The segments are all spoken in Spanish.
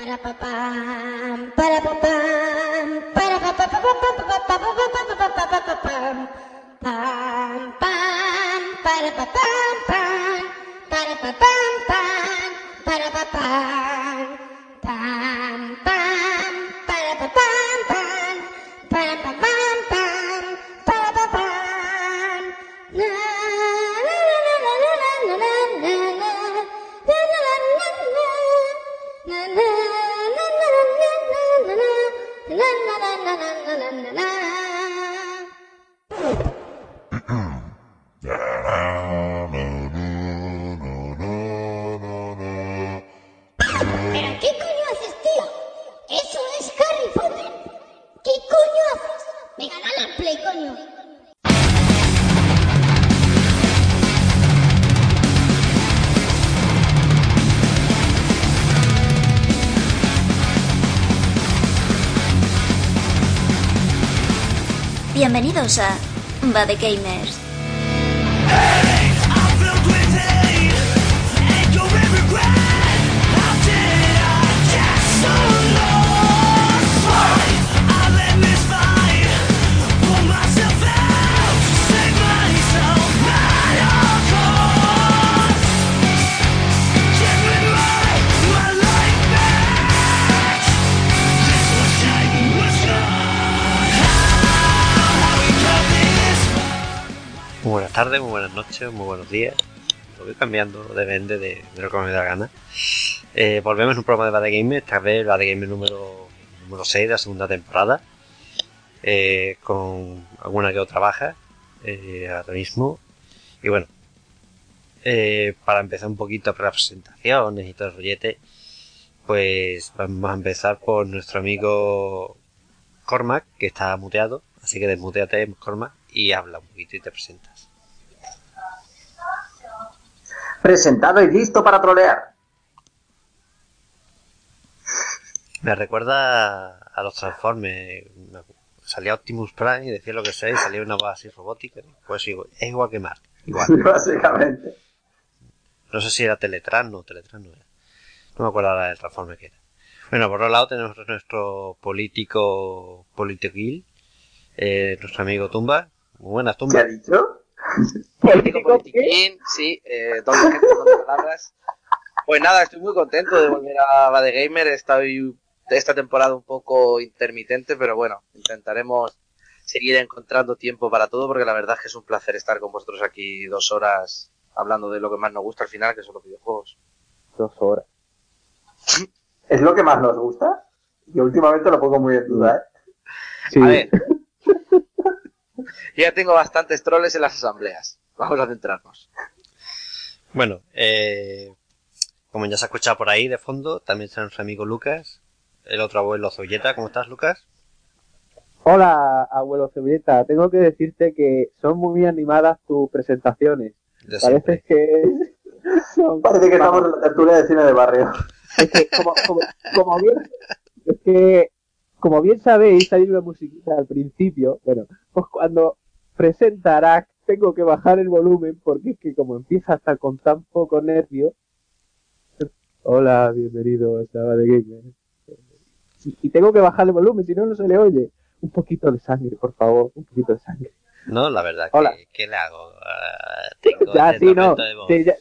Para pa pam, para pa pam, para pa pa pa pa pa pa pa pa de gamer. Muy buenas noches, muy buenos días. Lo voy cambiando, depende de, lo que me da gana. Eh, volvemos a un programa de Bad Gamer, esta vez Bad Gamer número, número 6 de la segunda temporada. eh, con alguna que otra baja eh, ahora mismo. Y bueno, eh, para empezar un poquito por las presentaciones y todo el rollete, pues vamos a empezar por nuestro amigo Cormac, que está muteado. Así que desmuteate, Cormac, y habla un poquito y te presentas. Presentado y listo para trolear. Me recuerda a los Transformers. Salía Optimus Prime y decía lo que sea y salía una así robótica. Pues es igual que Mark. Igual. Básicamente. No sé si era Teletran o Teletran no era. No me acuerdo ahora del Transformer que era. Bueno, por otro lado tenemos nuestro político politiquil, eh, nuestro amigo Tumba. Muy buenas, ¿Qué ha Tumba. dicho? Político politiquín, sí, eh, doble palabras. Pues nada, estoy muy contento de volver a Bade Gamer. Estoy esta temporada un poco intermitente, pero bueno, intentaremos seguir encontrando tiempo para todo, porque la verdad es que es un placer estar con vosotros aquí dos horas hablando de lo que más nos gusta al final, que son los videojuegos. Dos horas. ¿Es lo que más nos gusta? Yo últimamente lo pongo muy en duda, ¿eh? Sí. A ver, yo ya tengo bastantes troles en las asambleas. Vamos a centrarnos. Bueno, eh, como ya se ha escuchado por ahí de fondo, también está nuestro amigo Lucas, el otro abuelo Zolleta. ¿Cómo estás, Lucas? Hola, abuelo Cebolleta. Tengo que decirte que son muy animadas tus presentaciones. De Parece siempre. que son- Parece que estamos en la tertulia de cine de barrio. Es que, como, como, como bien, es que, como bien sabéis, hay una musiquita al principio. Bueno, pues cuando presenta Arak, tengo que bajar el volumen porque es que como empieza hasta con tan poco nervio. Hola, bienvenido a Saba de Gamer. Y, tengo que bajar el volumen, si no, no se le oye. Un poquito de sangre, por favor, un poquito de sangre. No, la verdad, que. ¿qué le hago? Tengo Ya, sí, no. momento de voz. Sí, ya,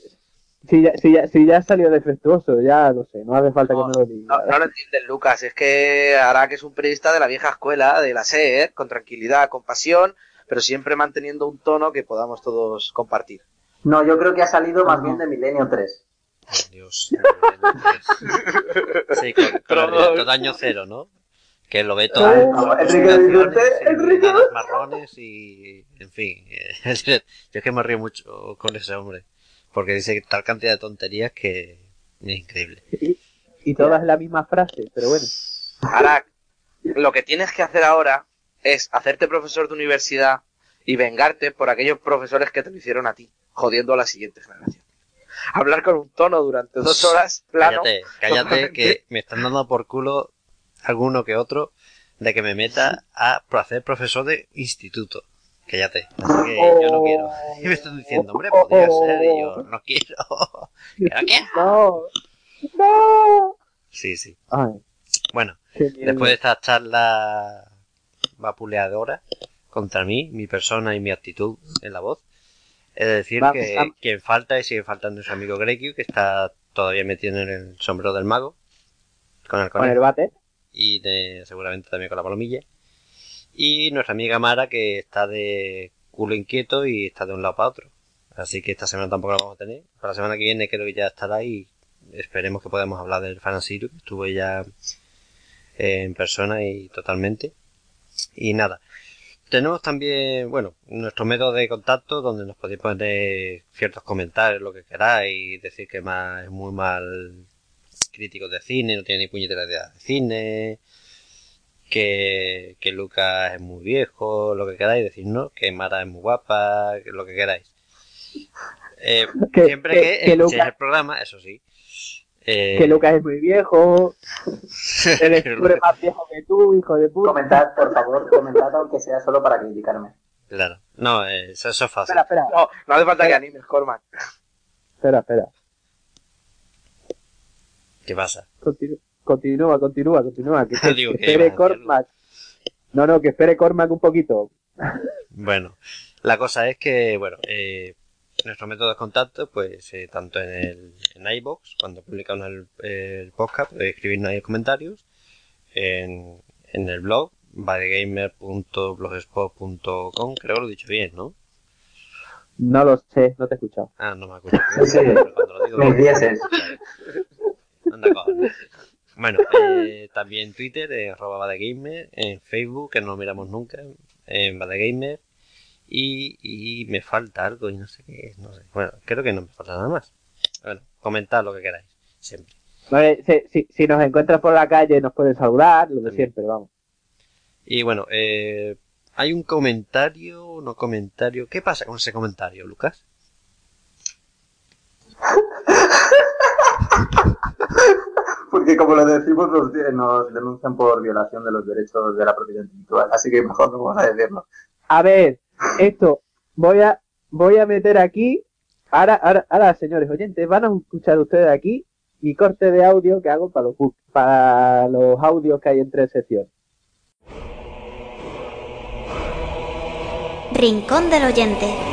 sí, ya, sí, ya, sí, ya salió defectuoso, ya no sé, no hace falta que me lo diga. No, no lo entienden, Lucas. Es que Arak es un periodista de la vieja escuela, de la SER, con tranquilidad, con pasión, pero siempre manteniendo un tono que podamos todos compartir. No, yo creo que ha salido más bien de Milenio 3. Ay, Dios. sí, con, con el director de año cero, ¿no? Que lo ve todo. No, Enrique Enrique marrones y. En fin. eh, Yo es que me río mucho con ese hombre. Porque dice tal cantidad de tonterías que es increíble. Y, y todas la misma frase, pero bueno. Arak, lo que tienes que hacer ahora es hacerte profesor de universidad y vengarte por aquellos profesores que te lo hicieron a ti, jodiendo a la siguiente generación. Hablar con un tono durante dos horas, plano. Cállate, cállate, que me están dando por culo alguno que otro de que me meta a hacer profesor de instituto. Cállate, así que yo no quiero. Y me están diciendo, hombre, podría ser, y yo no quiero. Que no quiero. No, no. Sí, sí. Ay, Bueno, después de esta charla vapuleadora contra mí, mi persona y mi actitud en la voz, he de decir Vamos, que vamos. quien falta y sigue faltando nuestro amigo Grekiu, que está todavía metido en el sombrero del mago, con el Con el bate. y de- seguramente también con la palomilla. Y nuestra amiga Mara, que está de culo inquieto y está de un lado para otro. Así que esta semana tampoco la vamos a tener. Para la semana que viene creo que ya estará y esperemos que podamos hablar del Fanasiru, que estuvo ya en persona y totalmente. Y nada. Tenemos también, bueno, nuestro método de contacto donde nos podéis poner ciertos comentarios, lo que queráis, decir que más es muy mal crítico de cine, no tiene ni puñetera idea de cine, que, que Lucas es muy viejo, lo que queráis, decir, ¿no? Que Mara es muy guapa, que lo que queráis. Eh, Que- siempre que- que, Lucas- el programa, eso sí. Eh, Que Lucas es muy viejo. Eres más viejo que tú, hijo de puta. Comentad, por favor, comentad aunque sea solo para criticarme. Claro. No, eh, eso, eso es fácil. Espera, espera, No, no hace falta que animes, Cormac. espera, espera. ¿Qué pasa? Continu- Continúa, continúa, continúa. Que, que- Digo que espere. Cormac. No, no, que espere Cormac un poquito. Bueno, la cosa es que, bueno, eh, nuestro método de contacto, pues eh, tanto en el en iBox, cuando publicamos el, el podcast, podéis escribirnos ahí en comentarios, en, en el blog, badegamer.blogspot.com, creo que lo he dicho bien, ¿no? No lo sé, no te he escuchado. Ah, no me acuerdo. Sí, sí. Cuando lo digo, Mis dieces. Anda, cojones. Bueno, eh, también en Twitter, en arroba badegamer, en Facebook, que no lo miramos nunca, en badegamer, y, y me falta algo y no sé qué es, no sé. Bueno, creo que no me falta nada más. Bueno, comentad lo que queráis, siempre. Vale, si, si, si nos encuentras por la calle nos puedes saludar, lo de siempre, vamos. Y bueno, eh, hay un comentario, no comentario. ¿Qué pasa con ese comentario, Lucas? Porque como lo decimos, nos, nos denuncian por violación de los derechos de la propiedad intelectual. Así que mejor no vamos a decirlo. A ver, esto, voy a, voy a meter aquí, ahora, ahora, ahora, señores oyentes, van a escuchar ustedes aquí mi corte de audio que hago para los, para los audios que hay entre secciones. Rincón del oyente.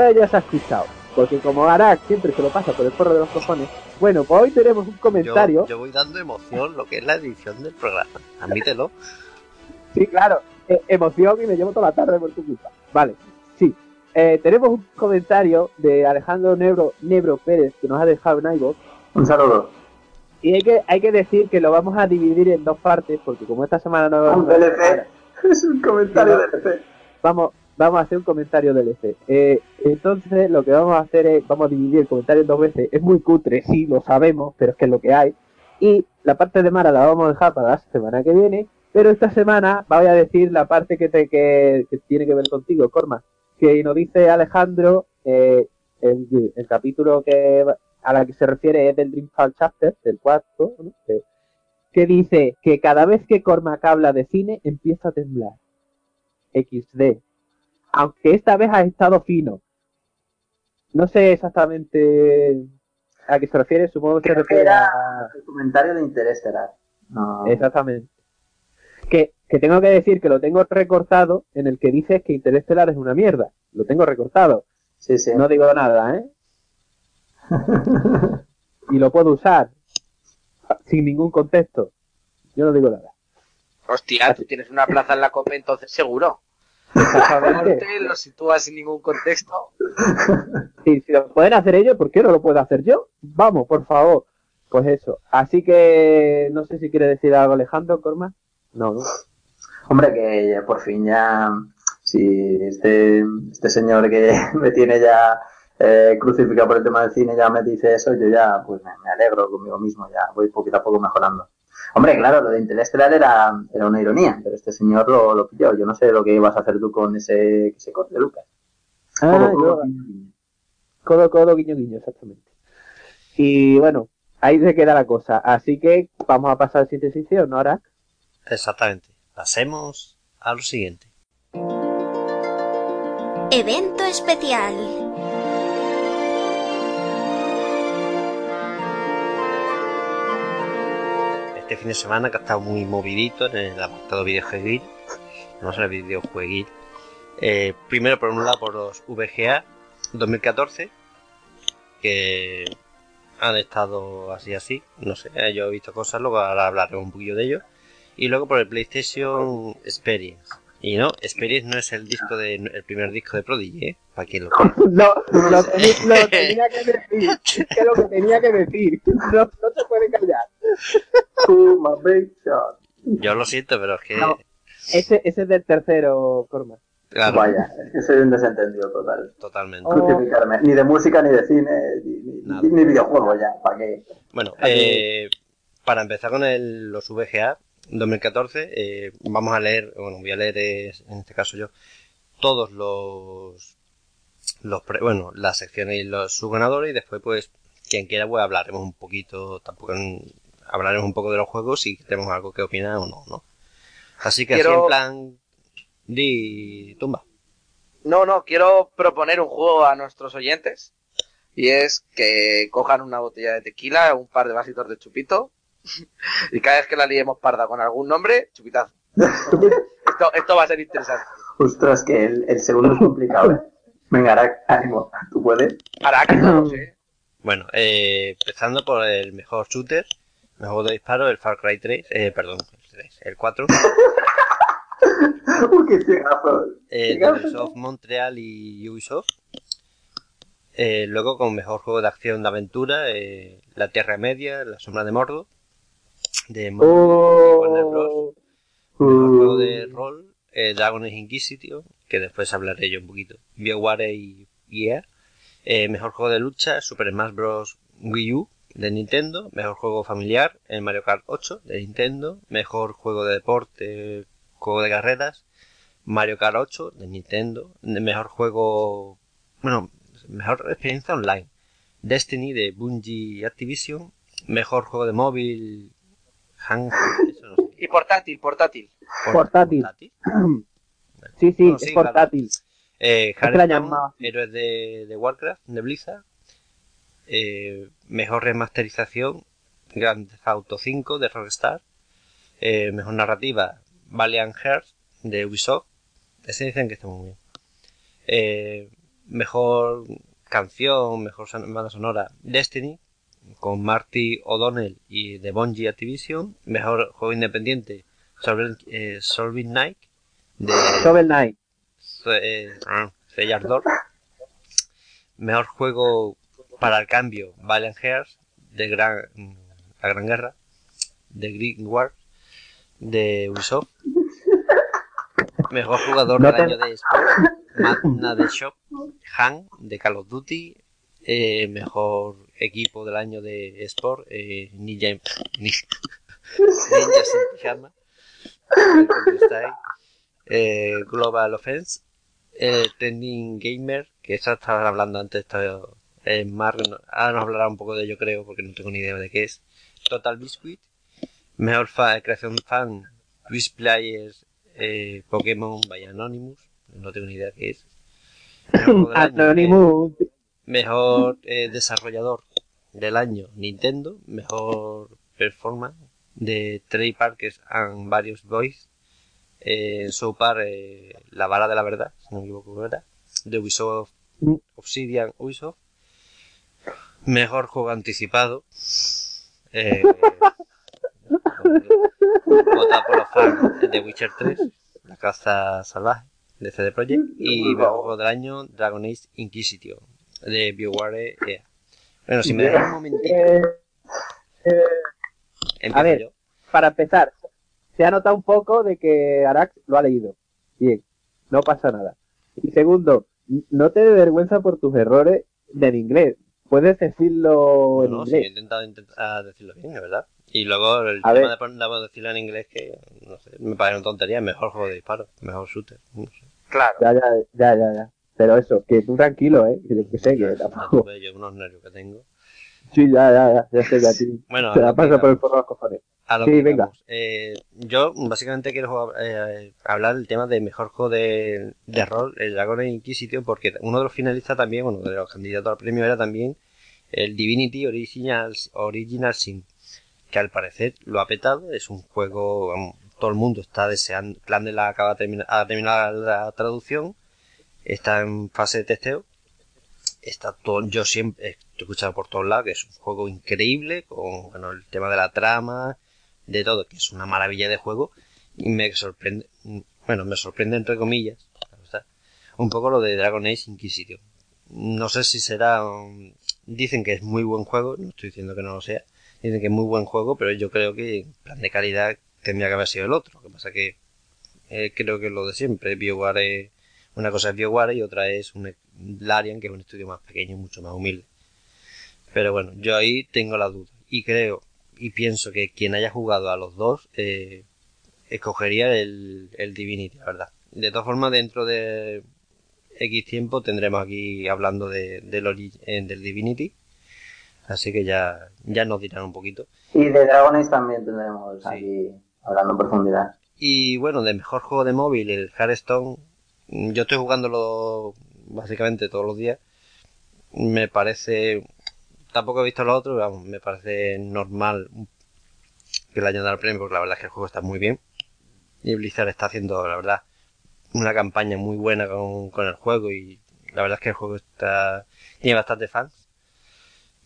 Ahora ya se ha escuchado, porque como Arak siempre se lo pasa por el forro de los cojones, bueno, pues hoy tenemos un comentario. Yo, yo voy dando emoción lo que es la edición del programa. Admítelo. Sí, claro, eh, emoción y me llevo toda la tarde por tu culpa. Vale, sí. Eh, tenemos un comentario de Alejandro Nebro, Nebro Pérez que nos ha dejado en iVoox Un saludo. y hay que, hay que decir que lo vamos a dividir en dos partes porque como esta semana no Un DLC. Es un comentario DLC. vamos, vamos a hacer un comentario del F. Eh, entonces lo que vamos a hacer es, vamos a dividir el comentario en dos veces. Es muy cutre, sí, lo sabemos, pero es que es lo que hay. Y la parte de Mara la vamos a dejar para la semana que viene. Pero esta semana voy a decir la parte que, te, que, que tiene que ver contigo, Corma. Que nos dice Alejandro, eh, el, capítulo que a la que se refiere es del Dreamfall Chapter, del cuarto, ¿no? que, que dice que cada vez que Cormac habla de cine empieza a temblar. XD. Aunque esta vez ha estado fino. No sé exactamente a qué se refiere, supongo que se que refiere era a... el comentario de Interestelar. No. Exactamente. Que, que tengo que decir que lo tengo recortado en el que dices que Interestelar es una mierda. Lo tengo recortado. Sí, sí. No digo nada, ¿eh? y lo puedo usar sin ningún contexto. Yo no digo nada. Hostia, tú tienes una plaza en la copa, entonces seguro. Lo sitúas sin ningún contexto. Y si lo pueden hacer ellos, ¿por qué no lo puedo hacer yo? Vamos, por favor. Pues eso. Así que no sé si quiere decir algo Alejandro, Corma. No, no. Hombre, que ya por fin ya, si este, este señor que me tiene ya eh, crucificado por el tema del cine ya me dice eso, yo ya pues me, me alegro conmigo mismo, ya voy poquito a poco mejorando. Hombre, claro, lo de Interestelar era, era una ironía, pero este señor lo, lo pilló. Yo no sé lo que ibas a hacer tú con ese, ese corte, Lucas. Ah, Codo, codo, guiño, guiño. codo, codo, guiño, guiño, exactamente. Y bueno, ahí se queda la cosa. Así que vamos a pasar a siguiente sección, ¿no, Arak? Exactamente. Pasemos a lo siguiente. Evento especial. Este fin de semana que ha estado muy movidito en el apartado videojueguil, no sé, videojueguil. Eh, primero por un lado por los VGA 2014, que han estado así así, no sé, yo he visto cosas, luego ahora hablaré un poquillo de ello. Y luego por el PlayStation Experience. Y no, Experience no es el disco de el primer disco de Prodigy, ¿eh? Para quien lo quiera. Lo, tenía que decir. Es que lo que tenía que decir. No, no se puede callar. Kuma Big Shot. Yo lo siento, pero es que... No. Ese, ese es del tercero, Corma. Claro, Vaya, es que soy un desentendido total. totalmente. Oh. Crucificarme. Ni de música, ni de cine, ni, ni, Nada. ni videojuego ya. ¿Para qué? Bueno, eh, para empezar con el, los VGA 2014, eh, vamos a leer, bueno, voy a leer eh, en este caso yo, todos los, los pre- bueno, las secciones y los subganadores y después pues quien quiera pues hablaremos un poquito, tampoco en- hablaremos un poco de los juegos y tenemos algo que opinar o no, ¿no? Así que así Quiero- en plan, di tumba. No, no, quiero proponer un juego a nuestros oyentes. Y es que cojan una botella de tequila, un par de vasitos de chupito. Y cada vez que la liemos parda con algún nombre, chupitazo. Esto, esto va a ser interesante. Ostras, que el, el segundo es complicado, ¿eh? Venga, Arak, ánimo. ¿Tú puedes? Que no. Bueno, eh, empezando por el mejor shooter, mejor de disparo, el Far Cry 3, eh, perdón, el 3, el 4. Uy, qué cigazo. eh. Ubisoft Montreal y Ubisoft. Eh, luego con mejor juego de acción de aventura, eh, La Tierra Media, La Sombra de Mordo, de Mo- Warner Bros. Oh, Mejor juego de rol, eh, Dragon Age Inquisition, que después hablaré yo un poquito. BioWare y EA. Eh, mejor juego de lucha, Super Smash Bros. Wii U de Nintendo. Mejor juego familiar, el Mario Kart 8 de Nintendo. Mejor juego de deporte, juego de carreras, Mario Kart 8 de Nintendo. Mejor juego, bueno, mejor experiencia online, Destiny de Bungie Activision. Mejor juego de móvil, Hang, eso no sé. Y portátil, portátil. Portátil. Sí, sí, es sí, claro. portátil. Eh. Héroes de, de Warcraft, de Blizzard. Eh, mejor remasterización, Grand Theft Auto 5 de Rockstar. Eh, mejor narrativa, Valiant Hearts de Ubisoft. Ese dicen que está muy bien. Eh, mejor canción, mejor son- banda sonora, Destiny, con Marty O'Donnell y de Bungie Activision. Mejor juego independiente, Solving, eh, Solving Night de Shovel Knight. eh, Door. Mejor juego para el cambio, Valiant Hearts, de gran, la Gran Guerra, de Green War, de Ubisoft. Mejor jugador No del año de Sport, Magna de Shop, Han, de Call of Duty. Eh, mejor equipo del año de Sport, eh, Ninja, Ninja, Ninja sin pijama. Eh, Global Offense, eh, Trending Gamer, que esta estaba hablando antes, esto es más, no- ahora nos hablará un poco de ello creo, porque no tengo ni idea de qué es. Total Biscuit, mejor fa- creación fan, Twitch Players, eh, Pokémon by Anonymous, no tengo ni idea de qué es. Mejor eh, Anonymous. Mejor eh, desarrollador del año Nintendo, mejor performance de Trey Parkers and varios boys. Eh, en su par eh, La Vara de la Verdad, si no me equivoco, era de Ubisoft, Mm. Obsidian Ubisoft. Mejor juego anticipado. Eh, votado por los fans de Witcher 3, La Caza Salvaje, de CD Projekt. Y mejor juego del año Dragon Age Inquisition, de BioWare EA. Bueno, si me dejas un momentito, Eh, eh, empiezo ver. yo. para empezar, se ha notado un poco de que Arax lo ha leído. Bien, no pasa nada. Y segundo, no te dé vergüenza por tus errores del inglés. Puedes decirlo en No, sí, he inglés. intentado intent- ah, decirlo bien, es verdad. Y luego el A tema ver. de poner- de decirlo en inglés que, no sé, me parece una tontería. Mejor juego de disparo, mejor shooter. No sé. Claro. Ya, ya, ya, ya, ya. Pero eso, que tú tranquilo, ¿eh? Que yo que sé, que tampoco. yo unos nervios que tengo. Sí, ya, ya, ya. Ya sé que a ti Bueno, te la pasa por el forro de los cojones. A lo Sí, que venga. Eh, yo básicamente quiero jugar- eh, hablar del tema de mejor juego de, de rol, el Dragon Inquisition, porque uno de los finalistas también, bueno, de los candidatos al premio era también el Divinity Original, Original Sin, que al parecer lo ha petado, es un juego, vamos, todo el mundo está deseando, Clan de la acaba de terminar, ha terminado la traducción, está en fase de testeo, está todo, yo siempre he escuchado por todos lados que es un juego increíble, con bueno, el tema de la trama, de todo, que es una maravilla de juego, y me sorprende, bueno, me sorprende entre comillas, un poco lo de Dragon Age Inquisition. No sé si será, dicen que es muy buen juego, no estoy diciendo que no lo sea, dicen que es muy buen juego, pero yo creo que en plan de calidad tendría que haber sido el otro, lo que pasa que eh, creo que lo de siempre, BioWare una cosa es BioWare y otra es un Larian, que es un estudio más pequeño, mucho más humilde. Pero bueno, yo ahí tengo la duda. Y creo y pienso que quien haya jugado a los dos eh, escogería el, el Divinity, la verdad. De todas formas, dentro de X tiempo tendremos aquí hablando de, del, ori- eh, del Divinity. Así que ya, ya nos dirán un poquito. Y de Dragon Age también tendremos Sí. aquí hablando en profundidad. Y bueno, de mejor juego de móvil, el Hearthstone. Yo estoy jugándolo básicamente todos los días. Me parece. Tampoco he visto lo otro, vamos, me parece normal que le hayan dado el premio porque la verdad es que el juego está muy bien. Y Blizzard está haciendo, la verdad, una campaña muy buena con, con el juego y la verdad es que el juego está tiene bastante fans.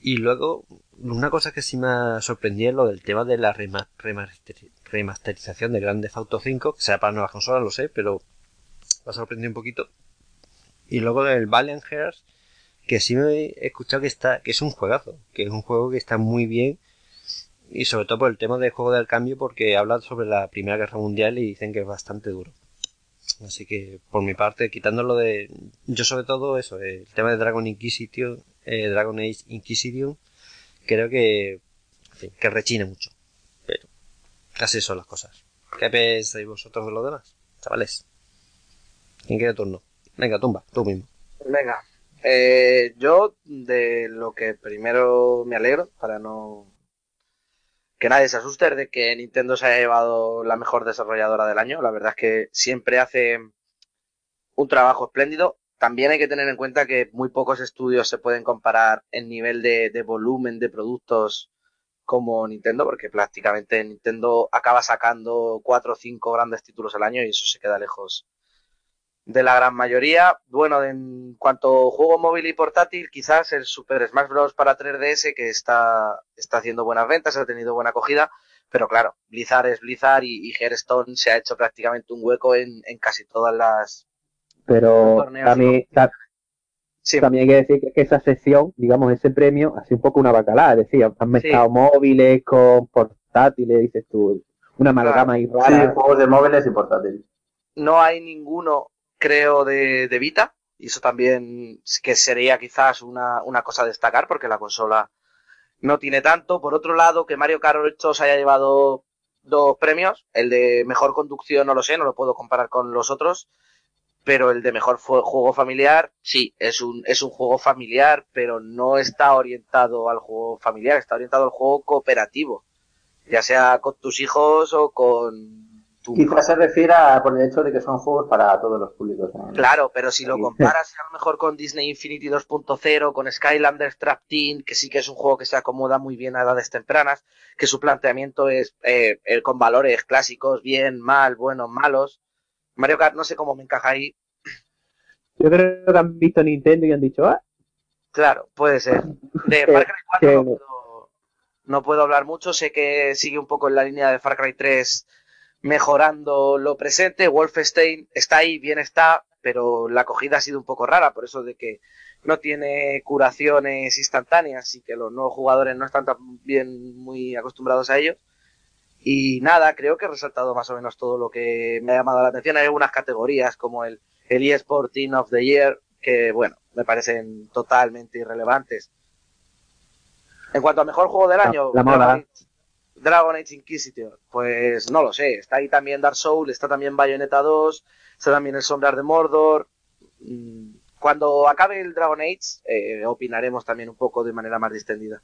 Y luego, una cosa que sí me ha sorprendido es lo del tema de la rema- remaster- remasterización de Grand Theft Auto 5, que sea para nuevas consolas, lo sé, pero me ha sorprendido un poquito. Y luego del Valiant Hearts, que sí me he escuchado que está, que es un juegazo, que es un juego que está muy bien, y sobre todo por el tema del juego del cambio, porque habla sobre la Primera Guerra Mundial y dicen que es bastante duro. Así que, por mi parte, quitándolo de, yo sobre todo eso, el tema de Dragon Inquisition, eh, Dragon Age Inquisition, creo que, que rechine mucho. Pero, casi son las cosas. ¿Qué pensáis vosotros de lo demás, chavales? ¿Quién quiere turno? Venga, tumba, tú mismo. Venga, eh, yo de lo que primero me alegro, para no que nadie se asuste, de que Nintendo se haya llevado la mejor desarrolladora del año. La verdad es que siempre hace un trabajo espléndido. También hay que tener en cuenta que muy pocos estudios se pueden comparar en nivel de, de volumen de productos como Nintendo, porque prácticamente Nintendo acaba sacando cuatro o cinco grandes títulos al año y eso se queda lejos de la gran mayoría. Bueno, en cuanto a juego móvil y portátil, quizás el Super Smash Bros. para 3DS, que está, está haciendo buenas ventas, ha tenido buena acogida, pero claro, Blizzard es Blizzard y, y Hearthstone se ha hecho prácticamente un hueco en, en casi todas las... Pero Torneos también, y ta- Sí, también hay que decir que- esa sección, digamos, ese premio, ha sido un poco una bacalada. Es decir, han mezclado móviles con portátiles, dices tú, una amalgama ahí Sí, rara. juegos de móviles y portátiles. no hay ninguno, creo, de, de Vita, y eso también que sería quizás una, una cosa a destacar, porque la consola no tiene tanto. Por otro lado, que Mario Kart 8 se haya llevado dos premios, el de mejor conducción no lo sé, no lo puedo comparar con los otros, pero el de mejor juego familiar, sí, es un, es un juego familiar, pero no está orientado al juego familiar, está orientado al juego cooperativo, ya sea con tus hijos o con Quizás se refiera por el hecho de que son juegos para todos los públicos. ¿eh? Claro, pero si lo comparas a lo mejor con Disney Infinity 2.0, con Skylanders Trap Team, que sí que es un juego que se acomoda muy bien a edades tempranas, que su planteamiento es eh, eh, con valores clásicos, bien, mal, buenos, malos. Mario Kart no sé cómo me encaja ahí. Yo creo que han visto Nintendo y han dicho, ah, Claro, puede ser. De Far Cry 4 que- no puedo, no puedo hablar mucho, sé que sigue un poco en la línea de Far Cry 3 mejorando lo presente. Wolfenstein está ahí, bien está, pero la acogida ha sido un poco rara, por eso de que no tiene curaciones instantáneas y que los nuevos jugadores no están tan bien muy acostumbrados a ello. Y nada, creo que he resaltado más o menos todo lo que me ha llamado la atención. Hay algunas categorías como el, el eSport Team of the Year, que bueno, me parecen totalmente irrelevantes. En cuanto a mejor juego del La- año, la moda. Age, Dragon Age Inquisitor, pues no lo sé. Está ahí también Dark Souls, está también Bayonetta 2, está también el Sombras de Mordor. Mm, Cuando acabe el Dragon Age, eh, opinaremos también un poco de manera más distendida.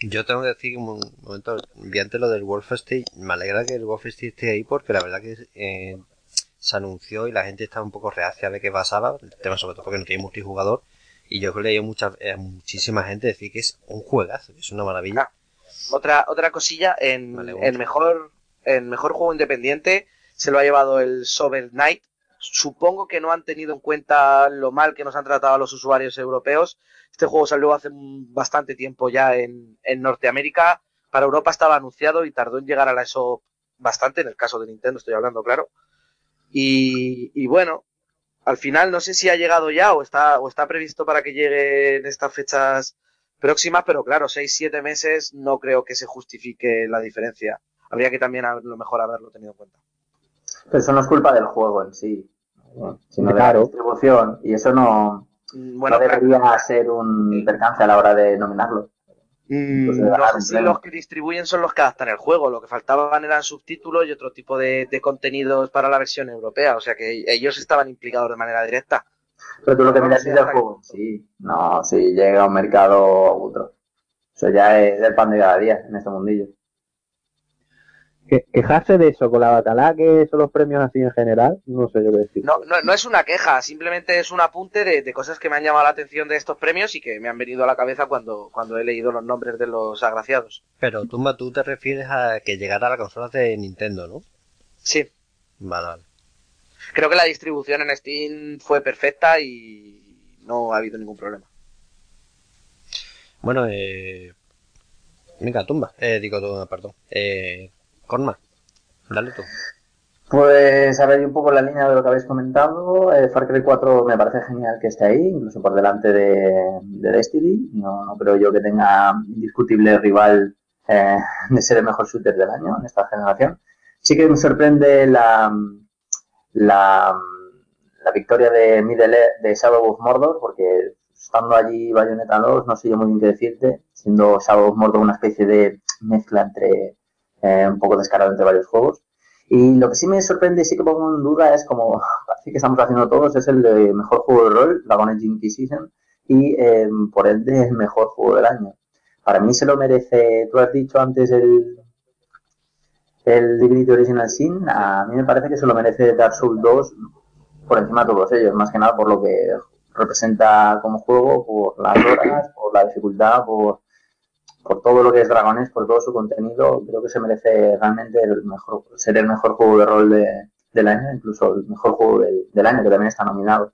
Yo tengo que decir un momento, viante lo del Wolfenstein, me alegra que el Wolfenstein esté ahí porque la verdad que eh, se anunció y la gente estaba un poco reacia a ver qué pasaba, el tema sobre todo porque no tiene multijugador, y yo he leído mucha, eh, muchísima gente decir que es un juegazo, que es una maravilla. Ah, otra, otra cosilla, en Vale, el mejor, el mejor juego independiente se lo ha llevado el Sober Knight. Supongo que no han tenido en cuenta lo mal que nos han tratado a los usuarios europeos. Este juego salió hace bastante tiempo ya en, en Norteamérica. Para Europa estaba anunciado y tardó en llegar a la ESO bastante, en el caso de Nintendo estoy hablando, claro. Y, y bueno, al final no sé si ha llegado ya o está, o está previsto para que llegue en estas fechas próximas, pero claro, 6-7 meses no creo que se justifique la diferencia. Habría que también a lo mejor haberlo tenido en cuenta. Pero eso no es culpa del juego en sí, sino de la distribución. Y eso no, Mm, Bueno, no debería ser un percance a la hora de nominarlo. Mm, Pues no sé si los que distribuyen son los que adaptan el juego. Lo que faltaban eran subtítulos y otro tipo de, de contenidos para la versión europea. O sea que ellos estaban implicados de manera directa. Pero tú lo que No, miras sí, es el juego en sí. No, si llega a un mercado u otro. Eso ya es del pan de cada día en este mundillo. Que- quejarse de eso con la batalá, que son los premios así en general, no sé yo qué decir. No, no, no es una queja, simplemente es un apunte de, de cosas que me han llamado la atención de estos premios y que me han venido a la cabeza cuando, cuando he leído los nombres de los agraciados. Pero Tumba, tú te refieres a que llegara a la consola de Nintendo, ¿no? Sí, Vale, vale. Creo que la distribución en Steam fue perfecta y no ha habido ningún problema. Bueno, eh... Venga, Tumba. Eh, digo, Tumba, perdón. Eh... Corma, dale tú. Pues a ver, y un poco la línea de lo que habéis comentado. eh, Far Cry 4 me parece genial que esté ahí, incluso por delante de, de Destiny. No, no creo yo que tenga indiscutible rival eh, de ser el mejor shooter del año en esta generación. Sí que me sorprende la, la, la victoria de Middle de Shadow of Mordor, porque estando allí Bayonetta 2, no sé yo muy bien qué decirte, siendo Shadow of Mordor una especie de mezcla entre eh, un poco descarado entre varios juegos. Y lo que sí me sorprende y sí que pongo en duda es como parece que estamos haciendo todos, es el mejor juego de rol, Dragon Age Inquisition, y eh, por ende el mejor juego del año. Para mí se lo merece, tú has dicho antes el, el Divinity Original Sin, a mí me parece que se lo merece Dark Souls 2 por encima de todos ellos, más que nada por lo que representa como juego, por las horas, por la dificultad, por, por todo lo que es Dragones, por todo su contenido, creo que se merece realmente el mejor, ser el mejor juego de rol de- del año, incluso el mejor juego del, del año, que también está nominado.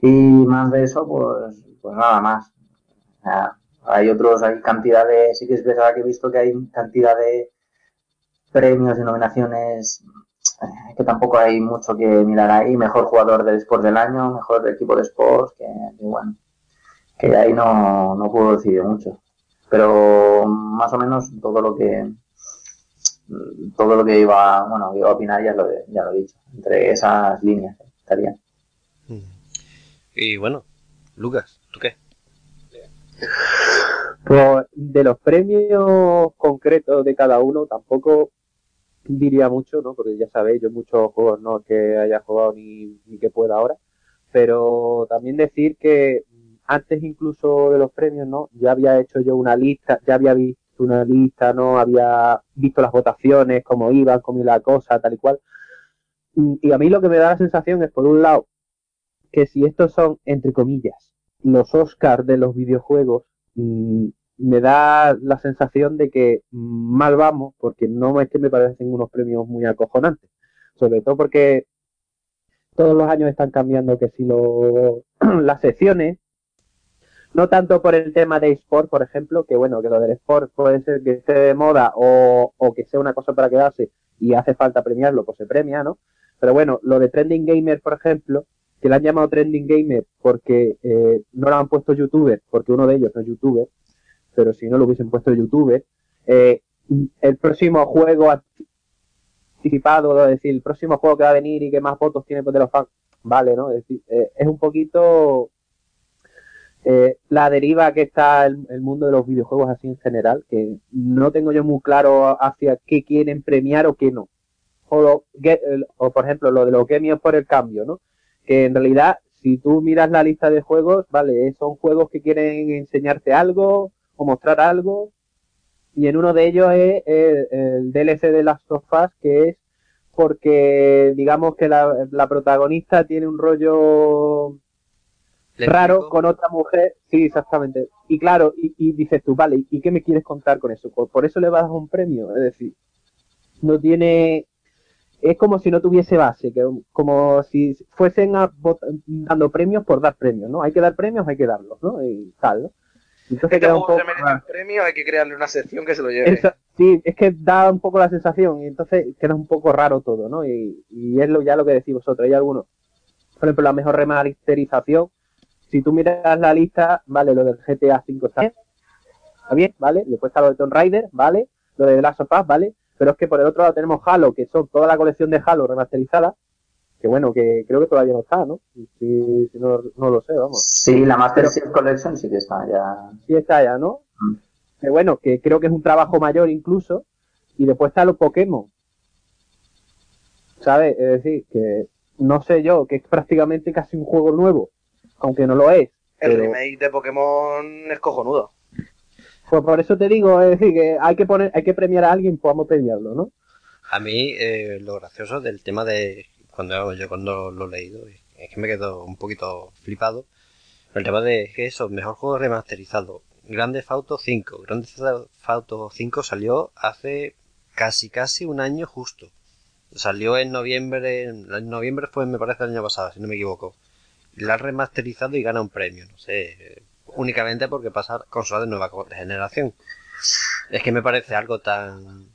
Y más de eso, pues, pues nada más. O sea, hay otros, hay cantidad de, sí que es verdad que he visto que hay cantidad de premios y nominaciones eh, que tampoco hay mucho que mirar ahí. Mejor jugador del Sport del año, mejor equipo de Sports, que, que bueno, que ahí no, no puedo decir mucho pero más o menos todo lo que todo lo que iba bueno iba a opinar ya lo, he- ya lo he dicho entre esas líneas estaría Y bueno, Lucas, ¿tú qué? Pues de los premios concretos de cada uno tampoco diría mucho, ¿no? Porque ya sabéis, yo muchos juegos no que haya jugado ni, ni que pueda ahora. Pero también decir que antes incluso de los premios, ¿no? Ya había hecho yo una lista, ya había visto una lista, ¿no? Había visto las votaciones, cómo iban, cómo iba la cosa, tal y cual. Y a mí lo que me da la sensación es, por un lado, que si estos son, entre comillas, los Oscars de los videojuegos, mm, me da la sensación de que mal vamos, porque no es que me parecen unos premios muy acojonantes. Sobre todo porque todos los años están cambiando que si lo, las secciones, no tanto por el tema de eSport, por ejemplo, que bueno, que lo del eSport puede ser que esté de moda o, o que sea una cosa para quedarse y hace falta premiarlo, pues se premia, ¿no? Pero bueno, lo de Trending Gamer, por ejemplo, que le han llamado Trending Gamer porque eh, no lo han puesto youtuber, porque uno de ellos no es youtuber, pero si no lo hubiesen puesto youtuber, eh, el próximo juego anticipado, es decir, el próximo juego que va a venir y que más votos tiene pues, de los fans, vale, ¿no? Es decir, eh, es un poquito eh, la deriva que está el, el mundo de los videojuegos así en general, que no tengo yo muy claro hacia qué quieren premiar o qué no. O, lo- o por ejemplo, lo de los gemios por el cambio, ¿no? Que en realidad, si tú miras la lista de juegos, vale, son juegos que quieren enseñarte algo o mostrar algo, y en uno de ellos es el, el DLC de las sofás, que es porque digamos que la, la protagonista tiene un rollo raro con otra mujer, sí, exactamente. Y claro, y, y dices tú, vale, ¿y qué me quieres contar con eso? Por, por eso le vas a dar un premio, es decir, no tiene, es como si no tuviese base, que como si fuesen a dando premios por dar premios, ¿no? Hay que dar premios, hay que darlos, ¿no? Y tal, ¿no? Entonces Este queda un juego poco se merece un premio, hay que crearle una sección que se lo lleve. Sí, es que da un poco la sensación y entonces queda un poco raro todo, ¿no? Y, y es lo, ya lo que decís vosotros. Hay algunos, por ejemplo, la mejor remasterización. Si tú miras la lista, vale, lo del GTA V está bien, está bien, ¿vale? Después está lo de Tomb Raider, ¿vale? Lo de The Last of Us, ¿vale? Pero es que por el otro lado tenemos Halo, que son toda la colección de Halo remasterizada, que bueno, que creo que todavía no está, ¿no? Si, si no, no lo sé, vamos. Sí, la Master Chief Collection sí que está ya. Sí está ya, ¿no? Mm. Que bueno, que creo que es un trabajo mayor incluso. Y después está los Pokémon. ¿Sabes? Es decir, que no sé yo, que es prácticamente casi un juego nuevo. Aunque no lo es. El pero- remake de Pokémon es cojonudo. Pues por eso te digo, es decir, que hay que poner, hay que premiar a alguien, podamos premiarlo, ¿no? A mí eh, lo gracioso del tema de cuando yo cuando lo he leído es que me quedo un poquito flipado. El tema de que eso, mejor juego remasterizado. Grande Theft Auto 5. Grande Theft Auto 5 salió hace casi casi un año justo. Salió en noviembre, en noviembre fue me parece el año pasado, si no me equivoco. La han remasterizado y gana un premio, no sé, únicamente porque pasa consola de nueva generación. Es que me parece algo tan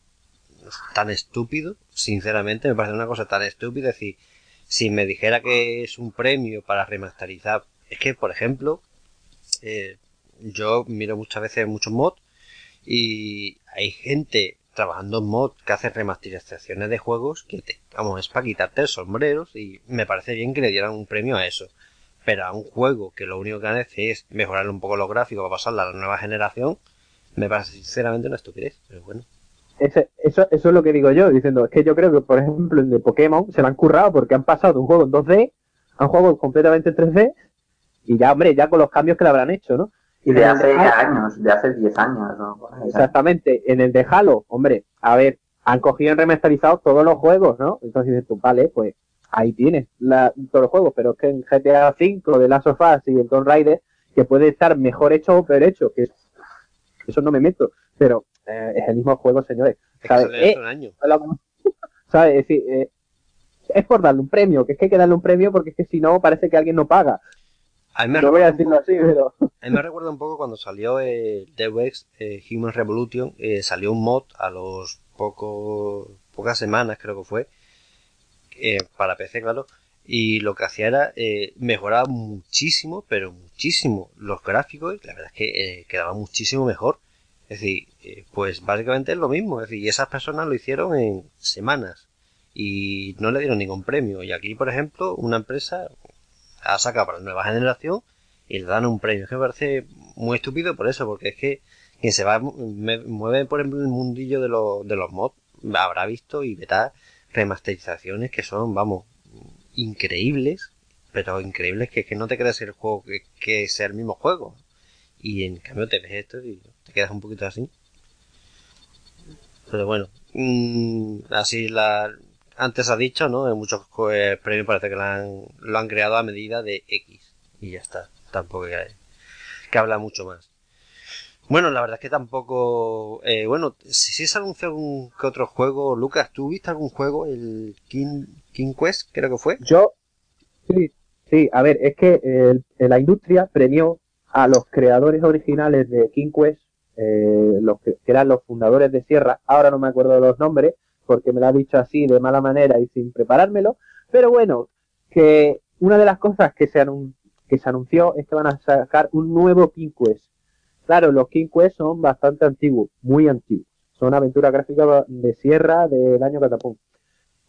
tan estúpido, sinceramente, me parece una cosa tan estúpida. Es decir, si me dijera que es un premio para remasterizar, es que, por ejemplo, eh, yo miro muchas veces muchos mods y hay gente trabajando en mod que hace remasterizaciones de juegos que te, vamos, es para quitarte el sombrero y me parece bien que le dieran un premio a eso. Pero a un juego que lo único que hace es mejorar un poco los gráficos para pasarla a la nueva generación, me parece sinceramente una estupidez, pero bueno. Ese- eso, eso es lo que digo yo, diciendo, es que yo creo que, por ejemplo, el de Pokémon se lo han currado porque han pasado de un juego en 2D a un juego completamente en 3D y ya, hombre, ya con los cambios que le habrán hecho, ¿no? Y de En hace años, de hace 10 años, ¿no? Exactamente, en el de Halo, hombre, a ver, han cogido y remasterizado todos los juegos, ¿no? Entonces dices tú, vale, pues ahí tienes la, todos los juegos, pero es que en GTA V, de Last of Us y el Tomb Raider, que puede estar mejor hecho o peor hecho, que eso no me meto, pero eh, es el mismo juego, señores. Es Eh, eh, es por darle un premio, que es que hay que darle un premio porque es que si no parece que alguien no paga. A mí me No voy a decirlo así, pero... A mí me recuerda un poco cuando salió el Deus Ex eh, Human Revolution, eh, salió un mod a los pocos pocas semanas creo que fue, eh, para PC claro, y lo que hacía era eh, mejorar muchísimo, pero muchísimo los gráficos, y la verdad es que eh, quedaba muchísimo mejor. Es decir, eh, pues básicamente es lo mismo, es decir, y esas personas lo hicieron en semanas y no le dieron ningún premio. Y aquí, por ejemplo, una empresa ha sacado para la nueva generación y le dan un premio. Es que me parece muy estúpido por eso, porque es que quien se va, mueve por el mundillo de, los de los mods, habrá visto y verá remasterizaciones que son, vamos, increíbles, pero increíbles que, que no te creas el juego que, que sea el mismo juego. Y en cambio te ves esto y te quedas un poquito así. Pero bueno, mm, así la, antes ha dicho, ¿no? En muchos eh, premios parece que lo han, lo han creado a medida de X. Y ya está. Tampoco hay que habla mucho más. Bueno, la verdad es que tampoco... Eh, bueno, si, si se anunció algún que otro juego, Lucas, ¿tú viste algún juego? El King, King Quest, creo que fue. Yo, sí, sí, a ver, es que el- la industria premió a los creadores originales de King Quest, eh, los que, eran los fundadores de Sierra, ahora no me acuerdo de los nombres, porque me lo ha dicho así de mala manera y sin preparármelo, pero bueno, que una de las cosas que se, anun- que se anunció es que van a sacar un nuevo King Quest. Claro, los King Quest son bastante antiguos, muy antiguos. Son aventuras gráficas de Sierra del año Catapum.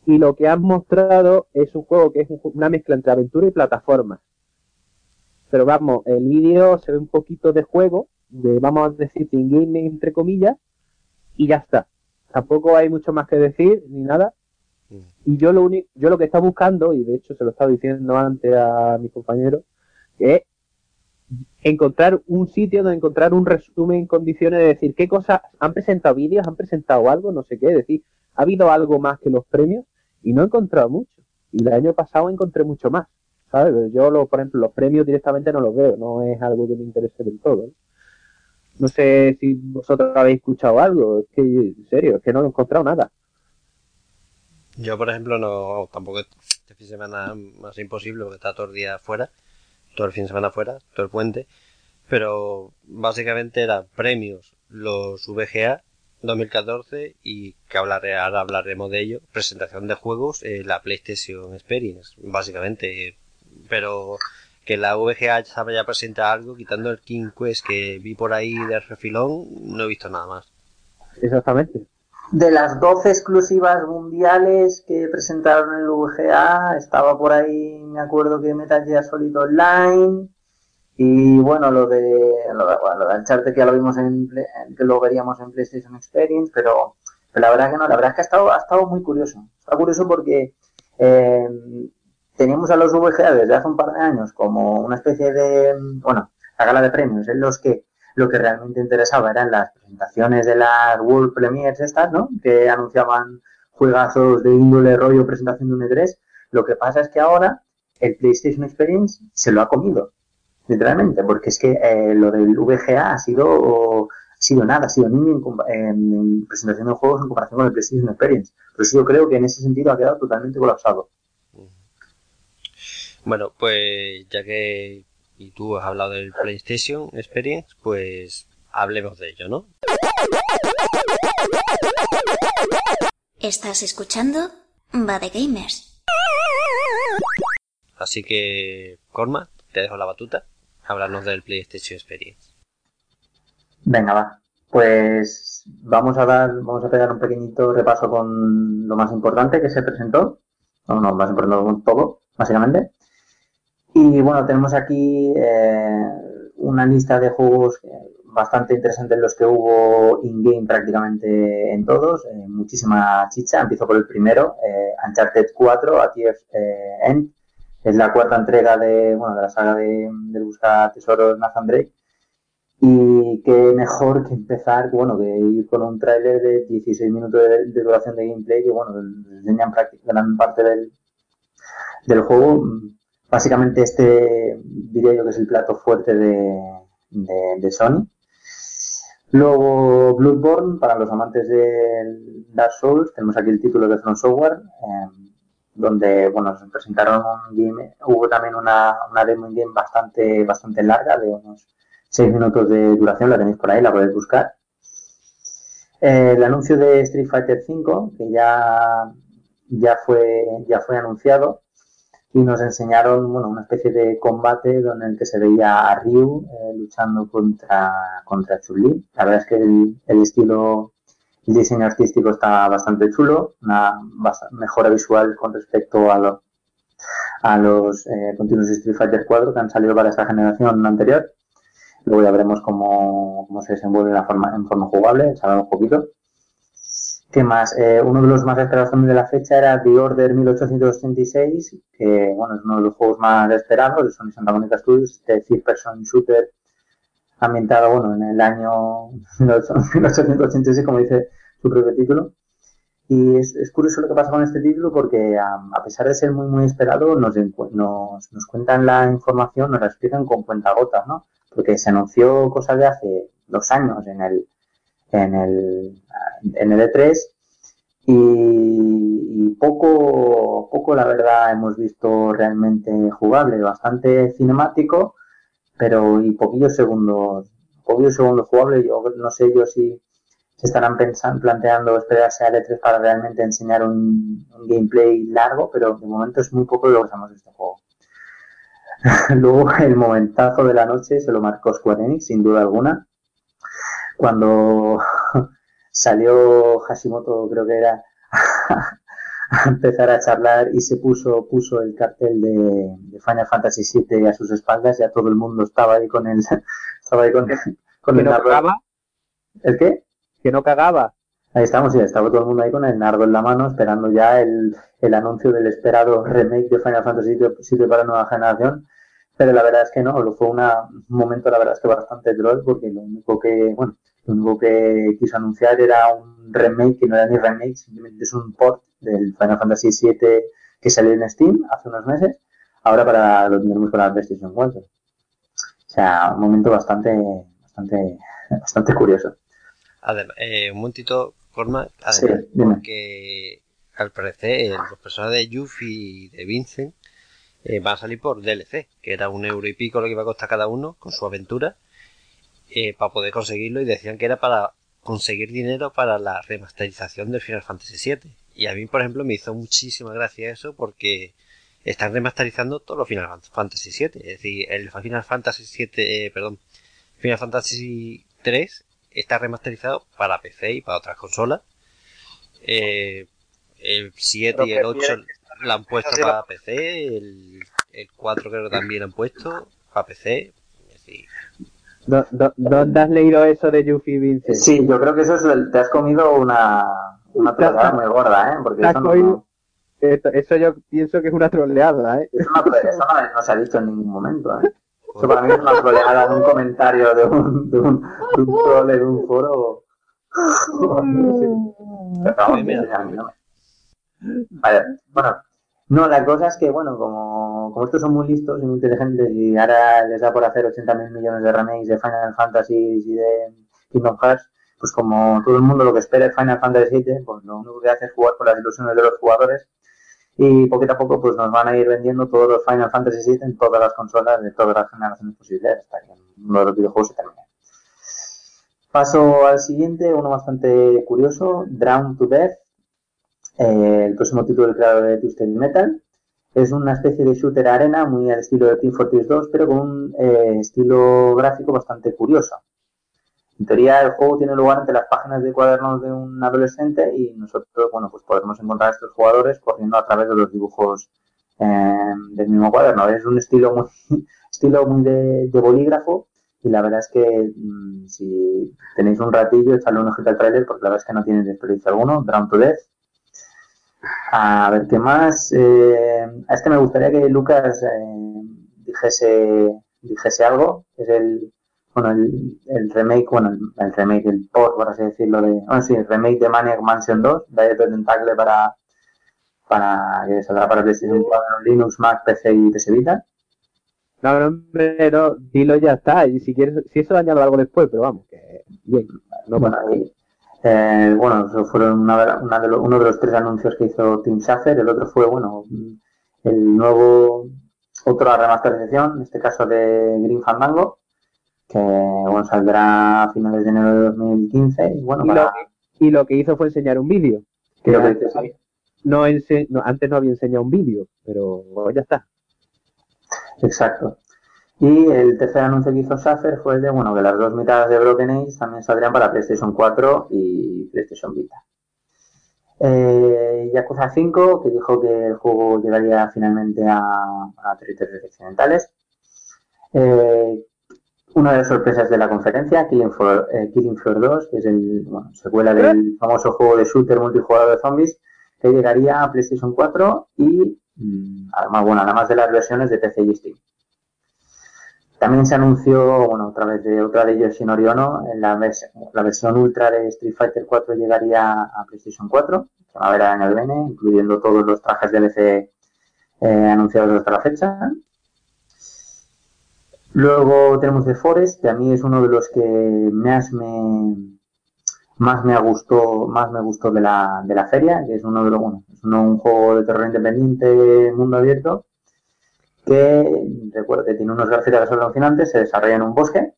Y lo que han mostrado es un juego que es una mezcla entre aventura y plataforma. Pero vamos, el vídeo se ve un poquito de juego, de vamos a decir in-game entre comillas, y ya está. Tampoco hay mucho más que decir, ni nada. Mm. Y yo lo único, yo lo que estaba buscando, y de hecho se lo estaba diciendo antes a mi compañero, que es encontrar un sitio donde encontrar un resumen en condiciones de decir qué cosas han presentado vídeos, han presentado algo, no sé qué, decir, ha habido algo más que los premios y no he encontrado mucho. Y el año pasado encontré mucho más, ¿sabes? yo, lo, por ejemplo, los premios directamente no los veo, no es algo que me interese del todo. ¿no? sé si vosotros habéis escuchado algo, es que, en serio, es que no he encontrado nada. Yo, por ejemplo, no, tampoco este fin de semana más imposible porque está todo el día fuera, todo el fin de semana fuera, todo el puente, pero básicamente eran premios los VGA 2014 y que hablaré, ahora hablaremos de ello, presentación de juegos, eh, la PlayStation Experience, básicamente, pero que la VGA sabe ya presenta algo, quitando el King Quest que vi por ahí de refilón, no he visto nada más. Exactamente. De las 12 exclusivas mundiales que presentaron en el VGA, estaba por ahí, me acuerdo que Metal Gear Solid Online, y bueno, lo de, lo de, bueno, lo de Uncharted que ya lo vimos en, que lo veríamos en PlayStation Experience, pero, la verdad que no, la verdad es que ha estado, ha estado muy curioso. Está curioso porque eh, teníamos a los VGA desde hace un par de años como una especie de, bueno, la gala de premios en los que lo que realmente interesaba eran las presentaciones de las World Premiers estas, ¿no? Que anunciaban juegazos de índole rollo presentación de un E3. Lo que pasa es que ahora el PlayStation Experience se lo ha comido, literalmente, porque es que eh, lo del VGA ha sido ha sido nada, ha sido niño en, presentación de juegos en comparación con el PlayStation Experience. Por eso yo creo que en ese sentido ha quedado totalmente colapsado. Bueno, pues ya que y tú has hablado del PlayStation Experience, pues hablemos de ello, ¿no? Estás escuchando Va de Gamers. Así que, Corma, te dejo la batuta. Hablarnos del PlayStation Experience. Venga, va. Pues vamos a dar, vamos a pegar un pequeñito repaso con lo más importante que se presentó. No, no, más importante todo, básicamente. Y bueno, tenemos aquí eh, una lista de juegos bastante interesantes los que hubo in-game prácticamente en todos, eh, muchísima chicha. Empiezo por el primero, eh, Uncharted 4, A TF End. Es la cuarta entrega de, bueno, de la saga de, de buscar tesoros Nathan Drake. Y qué mejor que empezar, bueno, que ir con un tráiler de 16 minutos de, duración de gameplay que, bueno, enseñan gran parte del, del juego Básicamente este diría yo que es el plato fuerte de, de, Sony. Luego Bloodborne, para los amantes de Dark Souls, tenemos aquí el título de From Software, em, donde bueno, se presentaron un game, hubo también una, una demo in game bastante, bastante larga, de unos 6 minutos de duración, la tenéis por ahí, la podéis buscar. El anuncio de Street Fighter V, que ya, ya, fue, ya fue anunciado, y nos enseñaron bueno, una especie de combate donde el que se veía a Ryu eh, luchando contra, contra Chun-Li. La verdad es que el, estilo, el diseño artístico está bastante chulo, una mejora visual con respecto a, a los eh, continuos Street Fighter 4 que han salido para esta generación anterior. Luego ya veremos cómo, cómo se desenvuelve la forma, en forma jugable, sabemos un poquito. ¿Qué más? Eh, uno de los más esperados también de la fecha era The Order 1886, que bueno, es uno de los juegos más esperados de Sony Santa Monica Studios, este third person shooter ambientado bueno, en el año 1886, como dice su propio título. Y es, curioso lo que pasa con este título porque a, pesar de ser muy muy esperado, nos, nos, nos cuentan la información, nos la explican con cuentagotas, ¿no? Porque se anunció cosas de hace dos años en el en el, en el E3 y, poco, poco la verdad hemos visto realmente jugable, bastante cinemático, pero y poquillos segundos, poquillos segundos jugables, yo no sé yo si se estarán pensando, planteando esperarse al E3 para realmente enseñar un, gameplay largo, pero de momento es muy poco lo que de este juego. Luego el momentazo de la noche se lo marcó Square Enix, sin duda alguna cuando salió Hashimoto, creo que era, a empezar a charlar y se puso, puso el cartel de, Final Fantasy VII a sus espaldas, ya todo el mundo estaba ahí con el, estaba ahí con, con el no cagaba? ¿El qué? Que no cagaba. Ahí estamos, ya estaba todo el mundo ahí con el nardo en la mano, esperando ya el, el anuncio del esperado remake de Final Fantasy VII para nueva generación pero la verdad es que no, lo fue una, un momento la verdad es que bastante troll porque lo único que, bueno, lo único que quiso anunciar era un remake que no era ni remake, simplemente es un port del Final Fantasy VII que salió en Steam hace unos meses, ahora para lo tendremos para la PlayStation 4. O sea, un momento bastante, bastante, bastante curioso. Además, eh, un momentito, Corma, Sí, además, dime. porque al parecer los personajes de Yuffie y de Vincent eh, van a salir por DLC, que era un euro y pico lo que iba a costar cada uno con su aventura, eh, para poder conseguirlo y decían que era para conseguir dinero para la remasterización del Final Fantasy VII. Y a mí, por ejemplo, me hizo muchísima gracia eso porque están remasterizando todos los Final Fantasy VII. Es decir, el Final Fantasy VII, eh, perdón, Final Fantasy 3 está remasterizado para PC y para otras consolas. Eh, el 7 Pero y el que 8 tiene la han puesto para la- PC, el, el 4 creo que también han puesto para PC. Es decir, ¿Dó- dó- ¿Dónde has leído eso de Yuffie Vincent? Sí, yo creo que eso es el- te has comido una, una troleada muy gorda, ¿eh? Porque eso no, Esto- eso yo pienso que es una troleada, ¿eh? eso no, eso no- no se ha dicho en ningún momento, ¿eh? Eso para mí es una troleada de un comentario de un, de un, de un troll de un foro. No sé. Pero vamos, Mira. Vale, bueno, no, la cosa es que, bueno, como, como estos son muy listos y muy inteligentes y ahora les da por hacer 80 mil millones de remakes de Final Fantasy y de Kingdom Hearts, pues como todo el mundo lo que espera es Final Fantasy VII, pues lo único que hace es jugar con las ilusiones de los jugadores y poquito a poco pues nos van a ir vendiendo todos los Final Fantasy VII en todas las consolas de todas las generaciones posibles hasta que uno de los videojuegos se termine. Paso al siguiente, uno bastante curioso, Drown to Death, eh, el próximo título del creador de Twisted Metal. Es una especie de shooter arena muy al estilo de Team Fortress 2, pero con un eh, estilo gráfico bastante curioso. En teoría, el juego tiene lugar entre las páginas de cuadernos de un adolescente y nosotros, bueno, pues podemos encontrar a estos jugadores corriendo a través de los dibujos eh, del mismo cuaderno. Es un estilo muy, estilo muy de, bolígrafo y la verdad es que mm, si tenéis un ratillo, echarle un ojito al trailer porque la verdad es que no tiene desperdicio alguno. Drown to Death. A ver qué más. Eh, a este me gustaría que Lucas eh, dijese, dijese algo. Es el, bueno, el, el remake, bueno, el, el remake, el port, por así decirlo, de, bueno, sí, el remake de Maniac Mansion 2, Diet of Tentacle para, para, que saldrá para PlayStation 4, Linux, Mac, PC y PS Vita. No, no, hombre, no, dilo ya está. Y si quieres, si eso añado algo después, pero vamos, que bien, no bueno. Eh, bueno, eso fueron una, una de lo- uno de los tres anuncios que hizo Tim Schafer. El otro fue, bueno, el nuevo, otra remasterización, en este caso de Green Fandango, que bueno, saldrá a finales de enero de 2015. Y bueno, Y para, lo, que, y lo que hizo fue enseñar un vídeo. que antes, sí. no ense- no, antes no había enseñado un vídeo, pero bueno, ya está. Exacto. Y el tercer anuncio que hizo Schaffer fue el de, bueno, que las dos mitades de Broken Age también saldrían para PlayStation 4 y PlayStation Vita. Eh, Yakuza 5, que dijo que el juego llegaría finalmente a, a territorios occidentales. Eh, una de las sorpresas de la conferencia, Killing Floor, eh, Killing Floor 2, que es el bueno, secuela del famoso juego de shooter multijugador de zombies, que llegaría a PlayStation 4 y mm, además, bueno, además de las versiones de PC y Steam. También se anunció, bueno, otra vez de otra de Yoshinori Ono, en la, vers- la versión ultra de Street Fighter 4 llegaría a PlayStation 4, primavera del año que viene, incluyendo todos los trajes DLC eh, anunciados hasta la fecha. Luego tenemos The Forest, que a mí es uno de los que más me más me gustó más me gustó de la, feria, que es uno de los bueno, es un juego de terror independiente, mundo abierto, que recuerdo que tiene unos gráficos alucinantes, se desarrolla en un bosque,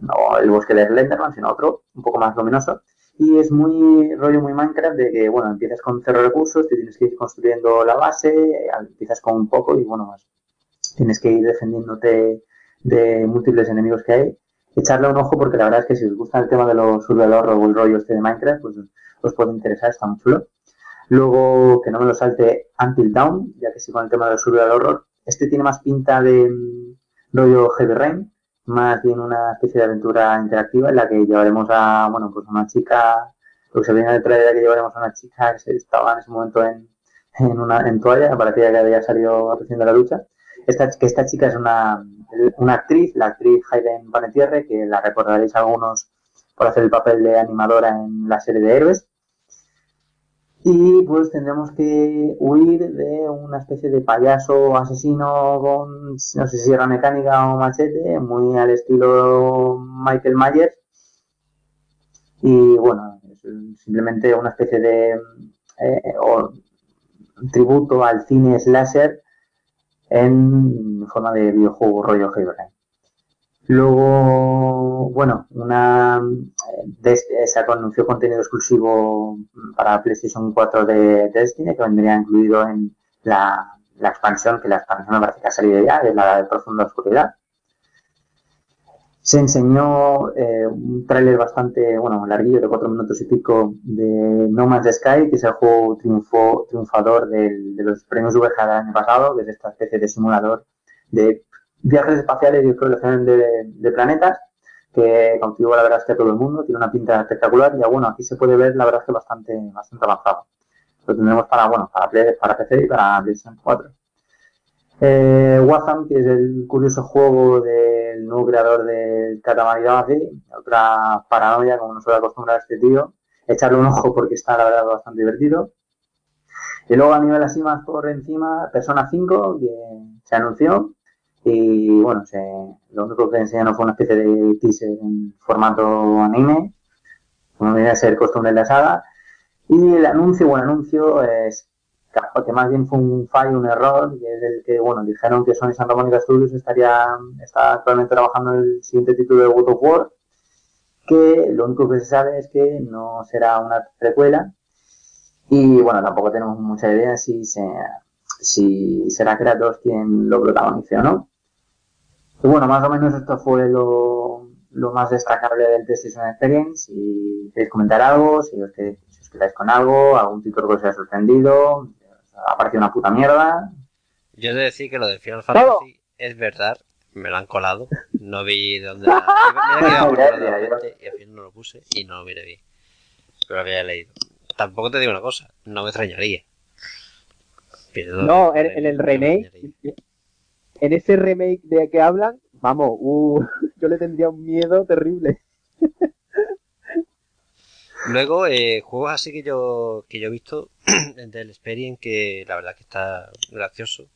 no el bosque de Slenderman, sino otro, un poco más luminoso, y es muy rollo muy Minecraft de que, bueno, empiezas con cero recursos, te tienes que ir construyendo la base, eh, empiezas con un poco y, bueno, más tienes que ir defendiéndote de múltiples enemigos que hay. Echarle un ojo porque la verdad es que si os gusta el tema de los survival horror o el rollo este de Minecraft, pues os puede interesar, está muy chulo. Luego, que no me lo salte Until Dawn, ya que sí con el tema del survival horror. Este tiene más pinta de mm, rollo Heavy Rain, más bien una especie de aventura interactiva en la que llevaremos a, bueno, pues una chica, lo que se veía en el trailer que llevaremos a una chica que estaba en ese momento en, en una en toalla, parecía que había salido recién la ducha, esta, que esta chica es una, una actriz, la actriz Hayden Panetierre, que la recordaréis algunos por hacer el papel de animadora en la serie de Héroes. Y pues tendremos que huir de una especie de payaso asesino con, no sé si era mecánica o machete, muy al estilo Michael Myers. Y bueno, es simplemente una especie de eh, tributo al cine slasher en forma de videojuego rollo Heavy Luego, bueno, una eh, se anunció contenido exclusivo para PlayStation 4 de Destiny que vendría incluido en la, expansión, que la expansión me parece que ha salido ya, de la de Profunda Oscuridad. Se enseñó eh, un tráiler bastante, bueno, larguillo de cuatro minutos y pico de No Man's Sky, que es el juego triunfo, triunfador del, de los premios VGA del año pasado, que es esta especie de simulador de viajes espaciales y exploración de, planetas, que cautivó la verdad es que a todo el mundo, tiene una pinta espectacular y bueno, aquí se puede ver la verdad es que bastante, bastante avanzado. Lo tendremos para, bueno, para, para PC y para PlayStation 4. Eh, Watham, que es el curioso juego del nuevo creador del Katamari Damacy, otra paranoia, como nos suele acostumbrar este tío. Echarle un ojo porque está, la verdad, bastante divertido. Y luego a nivel así más por encima, Persona 5, que se anunció, y bueno, lo único que enseñaron fue una especie de teaser en formato anime, como viene a ser costumbre de la saga. Y el anuncio, buen anuncio, es que más bien fue un fallo, un error, que es el que, bueno, dijeron que Sony Santa Monica Studios estaría, está actualmente trabajando en el siguiente título de God of War, que lo único que se sabe es que no será una precuela, y bueno, tampoco tenemos mucha idea si, se, si será Kratos quien lo protagonice o no. Y bueno, más o menos esto fue lo, lo más destacable del PlayStation Experience. Si queréis comentar algo, si os, quedáis con algo, algún título que os haya sorprendido, ha parecido una puta mierda. Yo he de decir que lo de Final Fantasy es verdad, me lo han colado, no vi dónde la... y al fin no lo puse y no lo miré bien. Pero lo había leído. Tampoco te digo una cosa, no me extrañaría. no, en el remake en ese remake de que hablan, vamos, uh, yo le tendría un miedo terrible. Luego, eh, juegos así que yo, que yo he visto del Experience que la verdad que está gracioso.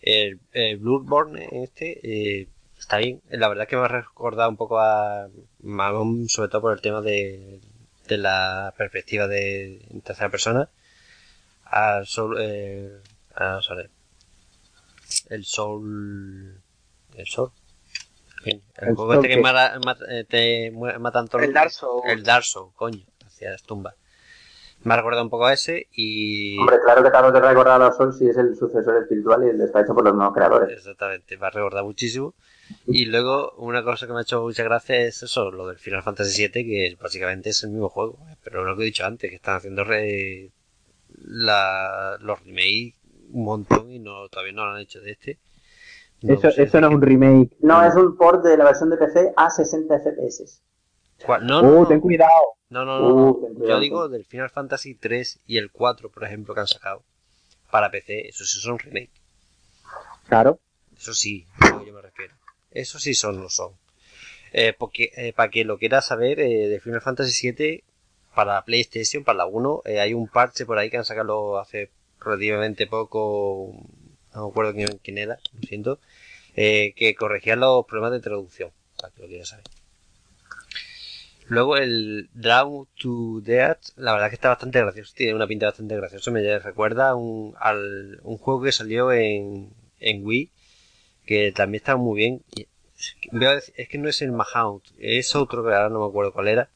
El, el Bloodborne este eh, está bien. La verdad que me ha recordado un poco a Magón, sobre todo por el tema de, la perspectiva de tercera persona. A, Sol, eh, el Soul. El Soul. El, juego este que, mata, eh, te matan todos El Dark Soul. El Dark Soul, coño, hacia las tumbas. Me ha recordado un poco a ese y. Hombre, claro que claro que recordar a Soul si es el sucesor espiritual y está hecho por los nuevos creadores. Exactamente, me ha recordado muchísimo. Y luego, una cosa que me ha hecho mucha gracia es eso, lo del Final Fantasy VII, que básicamente es el mismo juego. Pero lo que he dicho antes, que están haciendo re... la... los remakes un montón y no todavía no lo han hecho de este. eso, eso no es un remake. No, es un port de la versión de PC a 60 FPS. No, no, uh, ten cuidado. No, no, no. Uh, Yo digo del Final Fantasy 3 y el 4, por ejemplo, que han sacado para PC. Eso sí son remake. Claro. Eso sí, yo me refiero. Eso sí son, lo son. Eh, porque, eh, para que lo quiera saber, eh, de Final Fantasy 7 para PlayStation, para la 1, eh, hay un parche por ahí que han sacado hace relativamente poco, no me acuerdo quién, era, lo siento, eh, que corregía los problemas de traducción, para que lo quieras saber. Luego el Draw to Death, la verdad que está bastante gracioso, tiene una pinta bastante graciosa, me recuerda un, al, un juego que salió en, en Wii, que también está muy bien. Es que no es el Mahout, es otro que ahora no me acuerdo cuál era,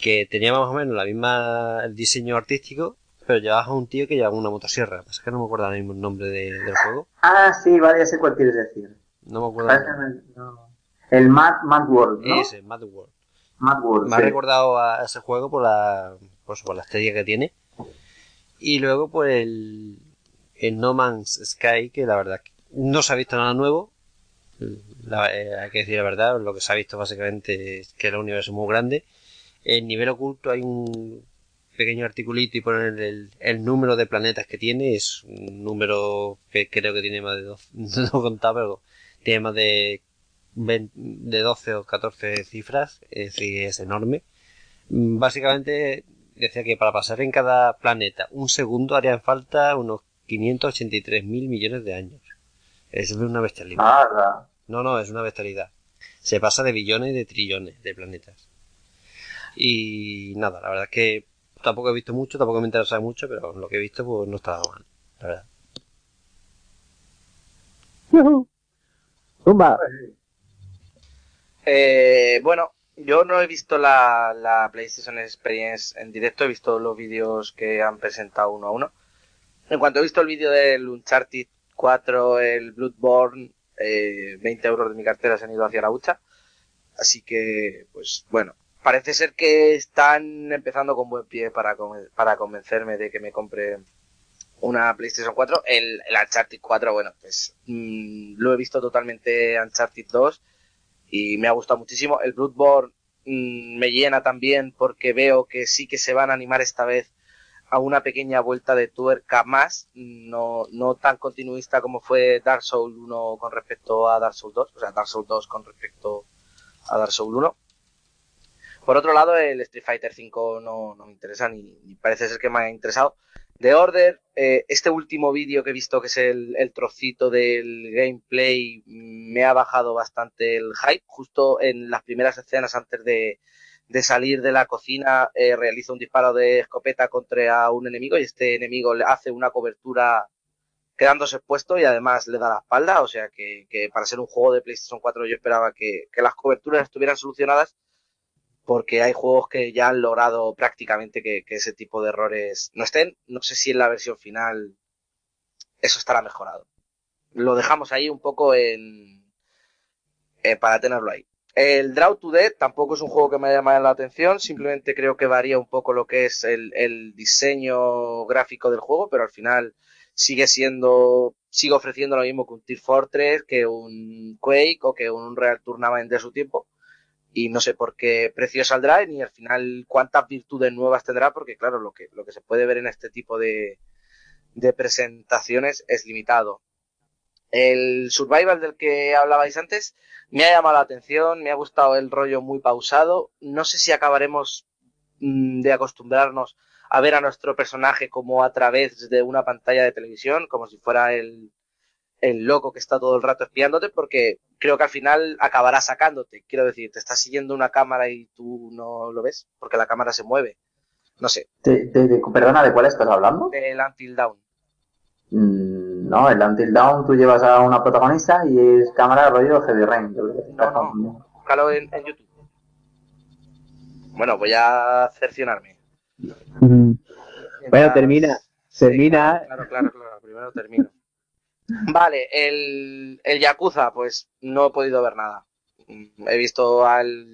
que tenía más o menos la misma el diseño artístico pero llevas a un tío que lleva una motosierra. Es que no me acuerdo ahora mismo el nombre del juego. Ah, sí, vale, ya sé cuál quieres decir. No me acuerdo. El, Mad, Mad World, ¿no? Ese, Mad World. Mad World, Me ha recordado a ese juego por la, pues, por la estética que tiene. Y luego por el, el No Man's Sky, que la verdad no se ha visto nada nuevo. Eh, hay que decir la verdad, lo que se ha visto básicamente es que el universo es muy grande. En nivel oculto hay un pequeño articulito y poner el, el, número de planetas que tiene. Es un número que creo que tiene más de 12, no contaba, pero tiene más de, de 12 o 14 cifras, es decir, es enorme. Básicamente decía que para pasar en cada planeta un segundo harían falta unos 583 mil millones de años. Es una bestialidad. Ah, no, no, es una bestialidad. Se pasa de billones y de trillones de planetas. Y nada, la verdad es que tampoco he visto mucho, tampoco me interesa mucho, pero lo que he visto pues no está mal, la verdad. Tumba. Eh, bueno, yo no he visto la, la PlayStation Experience en directo, he visto los vídeos que han presentado uno a uno. En cuanto he visto el vídeo del Uncharted 4, el Bloodborne, eh, 20 euros de mi cartera se han ido hacia la hucha. Así que, pues bueno, parece ser que están empezando con buen pie para, para convencerme de que me compre una PlayStation 4. El, el Uncharted 4, bueno, pues mmm, lo he visto totalmente Uncharted 2 y me ha gustado muchísimo. El Bloodborne mmm, me llena también porque veo que sí que se van a animar esta vez a una pequeña vuelta de tuerca más, no, no tan continuista como fue Dark Souls 1 con respecto a Dark Souls 2, o sea, Dark Souls 2 con respecto a Dark Souls 1. Por otro lado, el Street Fighter 5 no, no me interesa ni, ni, parece ser que me ha interesado. The Order, eh, este último vídeo que he visto que es el, el, trocito del gameplay me ha bajado bastante el hype. Justo en las primeras escenas antes de, de salir de la cocina eh, realiza un disparo de escopeta contra un enemigo y este enemigo le hace una cobertura quedándose expuesto y además le da la espalda. O sea que, que para ser un juego de PlayStation 4 yo esperaba que, que las coberturas estuvieran solucionadas porque hay juegos que ya han logrado prácticamente que, ese tipo de errores no estén. No sé si en la versión final eso estará mejorado. Lo dejamos ahí un poco en, eh, para tenerlo ahí. El Draw to Dead tampoco es un juego que me llamado la atención, simplemente creo que varía un poco lo que es el, diseño gráfico del juego, pero al final sigue siendo, sigue ofreciendo lo mismo que un Team Fortress, que un Quake o que un Real Tournament de su tiempo y no sé por qué precio saldrá ni al final cuántas virtudes nuevas tendrá porque claro lo que lo que se puede ver en este tipo de, de presentaciones es limitado. El survival del que hablabais antes me ha llamado la atención me ha gustado el rollo muy pausado. No sé si acabaremos mmm, de acostumbrarnos a ver a nuestro personaje como a través de una pantalla de televisión como si fuera el el loco que está todo el rato espiándote porque creo que al final acabará sacándote. Quiero decir, te está siguiendo una cámara y tú no lo ves porque la cámara se mueve. No sé. ¿De, de, de, perdona, ¿de cuál estás hablando? Del Until Down. Mm, no, el Until Down tú llevas a una protagonista y es cámara rollo Heavy Rain. Yo creo que no, no, búscalo en, en, YouTube. Bueno, voy a cercionarme. Mm. Bueno, termina. Sí, termina. Claro, claro, claro. Primero termino. Vale, el, el Yakuza, pues no he podido ver nada. He visto al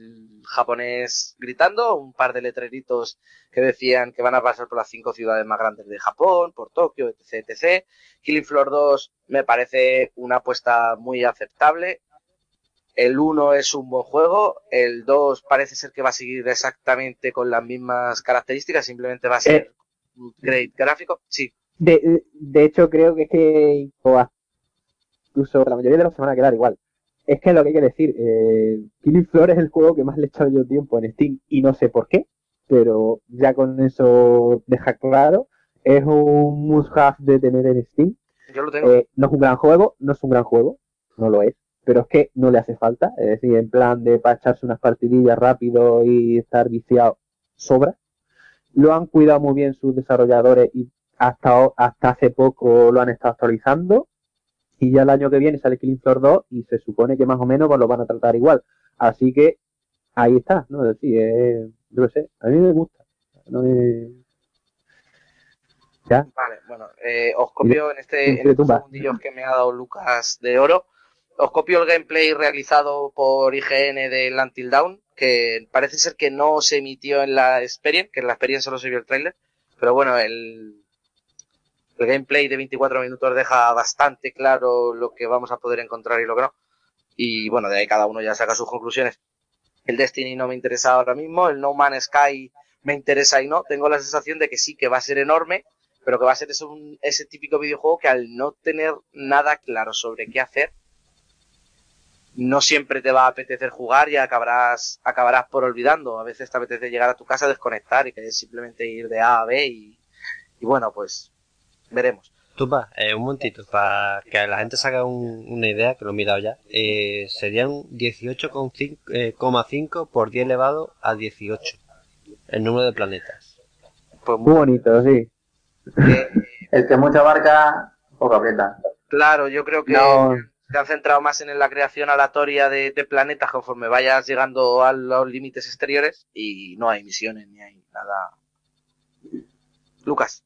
japonés gritando, un par de letreritos que decían que van a pasar por las cinco ciudades más grandes de Japón, por Tokio, etc, etc. Killing Floor 2 me parece una apuesta muy aceptable. El 1 es un buen juego, el 2 parece ser que va a seguir exactamente con las mismas características, simplemente va a ser un great gráfico. Sí, de, de hecho, creo que es que incluso la mayoría de los se van a quedar igual. Es que lo que hay que decir, eh, Killing Floor es el juego que más le he echado yo tiempo en Steam y no sé por qué, pero ya con eso deja claro, es un must-have de tener en Steam. Yo lo tengo. Eh, no es un gran juego, no es un gran juego, no lo es, pero es que no le hace falta, es decir, en plan de para echarse unas partidillas rápido y estar viciado, sobra. Lo han cuidado muy bien sus desarrolladores y hasta, hasta hace poco lo han estado actualizando y ya el año que viene sale Killing Floor 2 y se supone que más o menos pues, lo van a tratar igual. Así que ahí está, ¿no? Es decir, eh, yo qué sé, a mí me gusta. No me... ¿Ya? Vale, bueno, eh, os copio en este, en estos segundillos que me ha dado Lucas de Oro, os copio el gameplay realizado por IGN del Until Down, que parece ser que no se emitió en la Experience, que en la Experience solo se vio el trailer, pero bueno, el, el gameplay de 24 minutos deja bastante claro lo que vamos a poder encontrar y lo que no. Y bueno, de ahí cada uno ya saca sus conclusiones. El Destiny no me interesa ahora mismo, el No Man's Sky me interesa y no. Tengo la sensación de que sí, que va a ser enorme, pero que va a ser eso, un- ese típico videojuego que al no tener nada claro sobre qué hacer, no siempre te va a apetecer jugar y acabarás, acabarás por olvidando. A veces te apetece llegar a tu casa, desconectar y que simplemente ir de A a B y, y bueno, pues veremos. Tupa, eh, un momentito, para que la gente se haga un- una idea, que lo he mirado ya, eh, serían 18,5 eh, coma cinco por 10 elevado a 18, el número de planetas. Pues Muy bonito, sí. eh, El que mucha barca, poca aprieta. claro, yo creo que No. se han centrado más en la creación aleatoria de, de planetas conforme vayas llegando a los límites exteriores y no hay misiones ni hay nada. Lucas.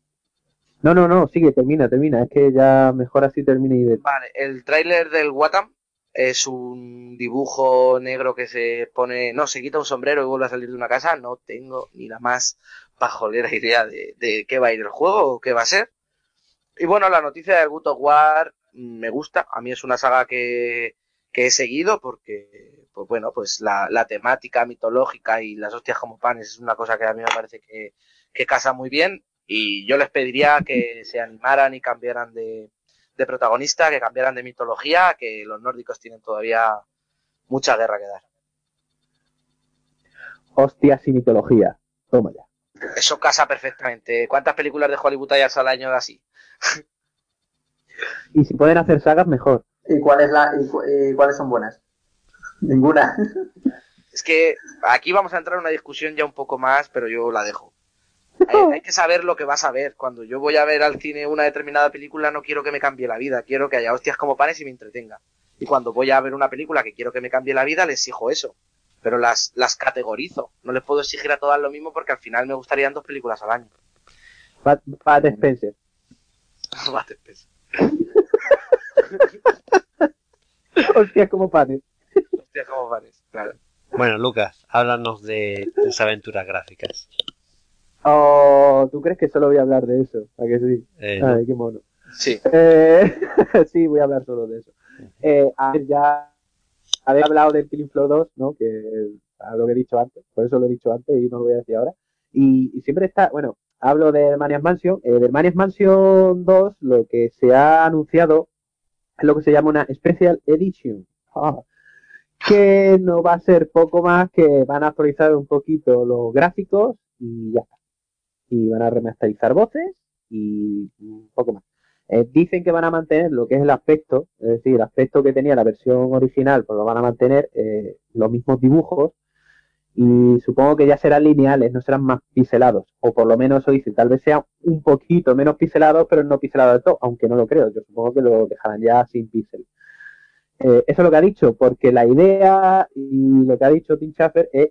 No, no, no, sigue, termina, termina. Es que ya mejor así termina y de... Vale, el tráiler del Watam es un dibujo negro que se pone, no, se quita un sombrero y vuelve a salir de una casa. No tengo ni la más pajolera idea de, de qué va a ir el juego o qué va a ser. Y bueno, la noticia del of War me gusta. A mí es una saga que, que he seguido porque, pues bueno, pues la, la temática mitológica y las hostias como panes es una cosa que a mí me parece que, que casa muy bien. Y yo les pediría que se animaran y cambiaran de, de protagonista, que cambiaran de mitología, que los nórdicos tienen todavía mucha guerra que dar. Hostias y mitología. Toma ya. Eso casa perfectamente. ¿Cuántas películas de Hollywood hay al año de así? Y si pueden hacer sagas, mejor. ¿Y, cuál es la, y, cu- y cuáles son buenas? Ninguna. Es que aquí vamos a entrar en una discusión ya un poco más, pero yo la dejo. Hay, hay que saber lo que vas a ver. Cuando yo voy a ver al cine una determinada película, no quiero que me cambie la vida. Quiero que haya hostias como panes y me entretenga. Y cuando voy a ver una película que quiero que me cambie la vida, les exijo eso. Pero las, las categorizo. No les puedo exigir a todas lo mismo porque al final me gustarían dos películas al año. Pat, Pat Spencer. Bate, pues. Hostias como panes. Hostias como panes. Claro. Bueno, Lucas, háblanos de tus aventuras gráficas. Oh, ¿tú crees que solo voy a hablar de eso? ¿A que sí? Eh, no. Ay, qué mono. Sí. Eh, sí, voy a hablar solo de eso. Eh, a ver, ya había hablado del Killing Floor 2, ¿no? Que a lo que he dicho antes, por eso lo he dicho antes y no lo voy a decir ahora. Y, y siempre está, bueno, hablo de Maniac Mansion. Eh, del Maniac Mansion 2, lo que se ha anunciado es lo que se llama una Special Edition. Ah, que no va a ser poco más que van a actualizar un poquito los gráficos y ya está. Y van a remasterizar voces y un poco más. Eh, dicen que van a mantener lo que es el aspecto, es decir, el aspecto que tenía la versión original, pues lo van a mantener eh, los mismos dibujos y supongo que ya serán lineales, no serán más pixelados, o por lo menos eso dice, tal vez sea un poquito menos pixelados, pero no pixelados de todo, aunque no lo creo, yo supongo que lo dejarán ya sin píxel. Eh, eso es lo que ha dicho, porque la idea y lo que ha dicho Tim Schafer es,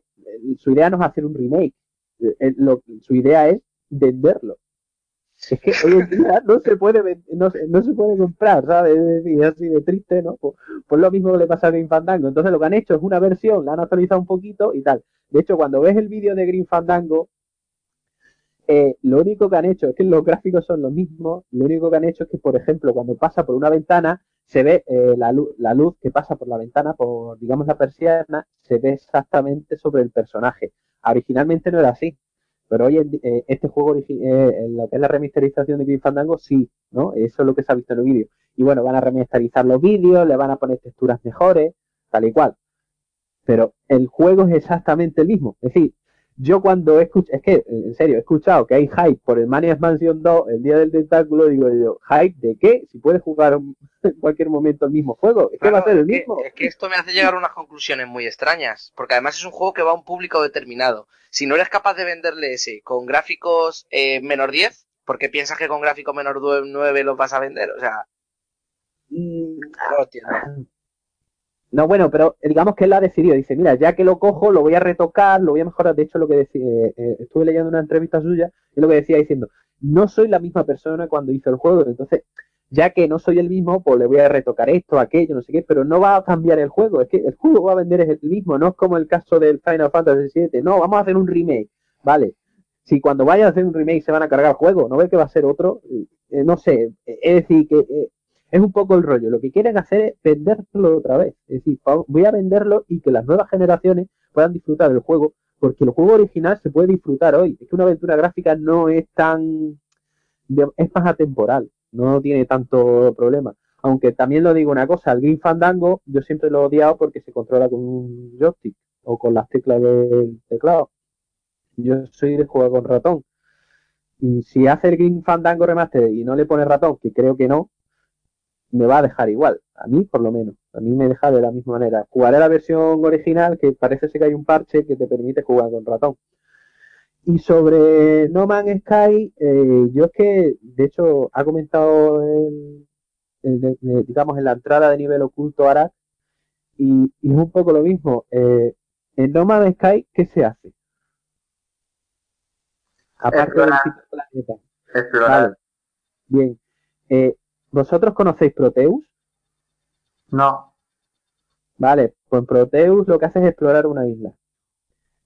su idea no es hacer un remake, su idea es venderlo. Es que hoy en día no se puede no, se- no se puede comprar, ¿sabes? Es así de triste, ¿no? Pues, pues lo mismo que le pasa a Green Fandango. Entonces lo que han hecho es una versión, la han actualizado un poquito y tal. De hecho, cuando ves el vídeo de Green Fandango, eh, lo único que han hecho es que los gráficos son los mismos. Lo único que han hecho es que, por ejemplo, cuando pasa por una ventana, se ve eh, la, luz, la luz que pasa por la ventana, por, digamos, la persiana, se ve exactamente sobre el personaje. Originalmente no era así. Pero hoy eh, este juego, eh, lo que es la remasterización de Grim Fandango, sí, ¿no? Eso es lo que se ha visto en el vídeo. Y bueno, van a remasterizar los vídeos, le van a poner texturas mejores, tal y cual. Pero el juego es exactamente el mismo. Es decir, yo cuando he escuchado, es que, en serio, he escuchado que hay hype por el Maniac Mansion 2, el día del tentáculo, digo yo, ¿hype de qué? Si puedes jugar en cualquier momento el mismo juego, es que va a ser el que- mismo. es que esto me hace llegar a unas conclusiones muy extrañas, porque además es un juego que va a un público determinado. Si no eres capaz de venderle ese con gráficos eh, menor 10, ¿por qué piensas que con gráficos menor 9 los vas a vender? O sea, Mm, no lo entiendo. No, bueno, pero digamos que él ha decidido, dice, mira, ya que lo cojo, lo voy a retocar, lo voy a mejorar. De hecho, lo que decía, eh, eh, estuve leyendo una entrevista suya, y lo que decía diciendo, no soy la misma persona cuando hizo el juego, entonces, ya que no soy el mismo, pues le voy a retocar esto, aquello, no sé qué, pero no va a cambiar el juego, es que el juego va a vender es el mismo, no es como el caso del Final Fantasy VII, no, vamos a hacer un remake, vale. Si cuando vayan a hacer un remake se van a cargar el juego, no ve que va a ser otro, Eh, no sé, es decir, que eh, es un poco el rollo. Lo que quieren hacer es venderlo otra vez. Es decir, voy a venderlo y que las nuevas generaciones puedan disfrutar del juego porque el juego original se puede disfrutar hoy. Es que una aventura gráfica no es tan... es más atemporal, no tiene tanto problema. Aunque también lo digo una cosa, el Green Fandango yo siempre lo he odiado porque se controla con un joystick o con las teclas del teclado. Yo soy de jugar con ratón. Y si hace el Green Fandango Remaster y no le pone ratón, que creo que no, me va a dejar igual. A mí, por lo menos. A mí me deja de la misma manera. Jugaré la versión original, que parece ser que hay un parche que te permite jugar con ratón. Y sobre No Man's Sky, eh, yo es que, de hecho, ha comentado, digamos, en la entrada de nivel oculto Arak, y, es un poco lo mismo. Eh, en No Man's Sky, ¿qué se hace? Aparte del planeta. Explorar. Bien. Eh, ¿Vosotros conocéis Proteus? No. Vale, pues Proteus lo que hace es explorar una isla.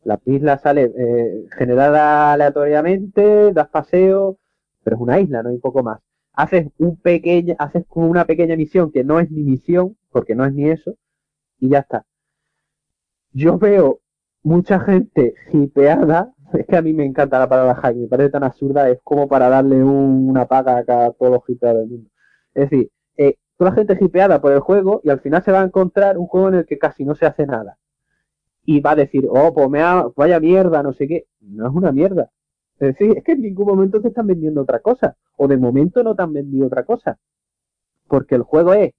La isla sale eh, generada aleatoriamente, das paseo, pero es una isla, no hay poco más. Haces un pequeño, haces una pequeña misión que no es ni misión, porque no es ni eso, y ya está. Yo veo mucha gente hipeada, es que a mí me encanta la palabra hype, me parece tan absurda, es como para darle una paga a todos los hipeados del mundo. Es decir, eh, toda la gente hipeada por el juego y al final se va a encontrar un juego en el que casi no se hace nada. Y va a decir, oh, pues me vaya mierda, no sé qué. No es una mierda. Es decir, es que en ningún momento te están vendiendo otra cosa. O de momento no te han vendido otra cosa. Porque el juego es,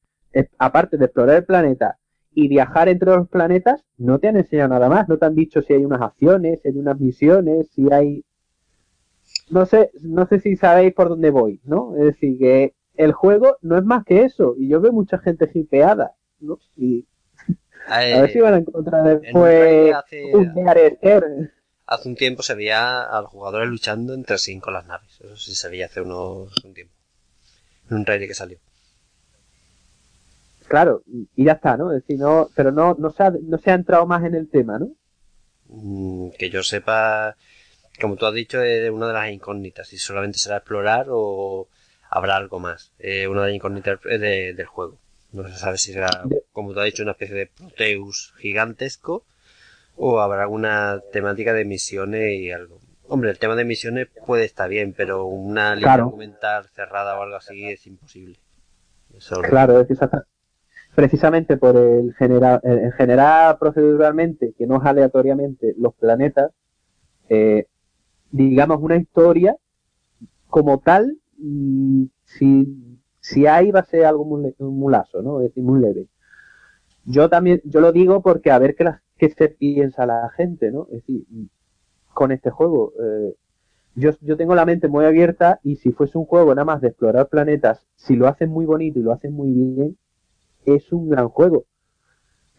aparte de explorar el planeta y viajar entre los planetas, no te han enseñado nada más. No te han dicho si hay unas acciones, si hay unas misiones, si hay... No sé, no sé si sabéis por dónde voy, ¿no? Es decir, que el juego no es más que eso. Y yo veo mucha gente hipeada, ¿no? Y a ver si van a encontrar después hace, un Hace un tiempo se veía a los jugadores luchando entre sí con las naves. Eso sí se veía hace unos un tiempo. En un trailer que salió. Claro, y ya está, ¿no? Es decir, no, pero no, no, se ha, no se ha entrado más en el tema, ¿no? Mm, que yo sepa, como tú has dicho, es una de las incógnitas. Si solamente será explorar o habrá algo más. Eh, una de las incógnitas del juego. No se sabe si será, como tú has dicho, una especie de Proteus gigantesco o habrá alguna temática de misiones y algo. Hombre, el tema de misiones puede estar bien, pero una línea documental cerrada o algo así es imposible. claro, es precisamente por el generar, el generar proceduralmente, que no es aleatoriamente, los planetas, eh, digamos una historia como tal si, si hay va a ser algo muy, muy ¿no? Es decir, muy leve. Yo también, yo lo digo porque a ver qué, qué se piensa la gente, ¿no? Es decir, con este juego. Eh, yo, yo tengo la mente muy abierta y si fuese un juego nada más de explorar planetas, si lo hacen muy bonito y lo hacen muy bien, es un gran juego.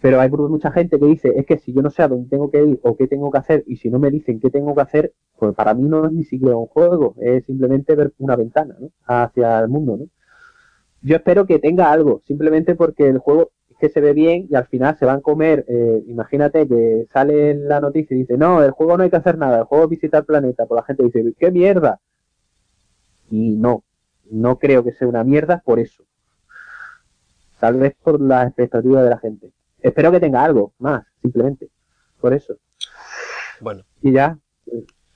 Pero hay mucha gente que dice, es que si yo no sé a dónde tengo que ir o qué tengo que hacer, y si no me dicen qué tengo que hacer, pues para mí no es ni siquiera un juego, es simplemente ver una ventana ¿no? hacia el mundo. ¿no? Yo espero que tenga algo, simplemente porque el juego es que se ve bien y al final se van a comer, eh, imagínate que sale la noticia y dice, no, el juego no hay que hacer nada, el juego es visitar planeta, pues la gente dice, ¡qué mierda! Y no, no creo que sea una mierda por eso. Tal vez por las expectativas de la gente espero que tenga algo más, simplemente. Por eso. Bueno. Y ya,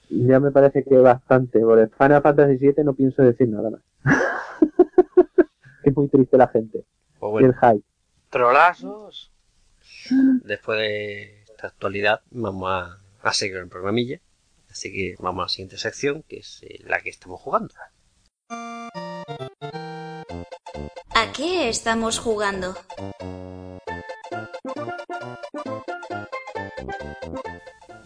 ya me parece que bastante. Por el Final Fantasy VII no pienso decir nada más. es muy triste la gente. Pues y el hype. Trolazos. Después de esta actualidad, vamos a, a seguir el programilla. Así que vamos a la siguiente sección, que es eh, la que estamos jugando. ¿A qué estamos jugando?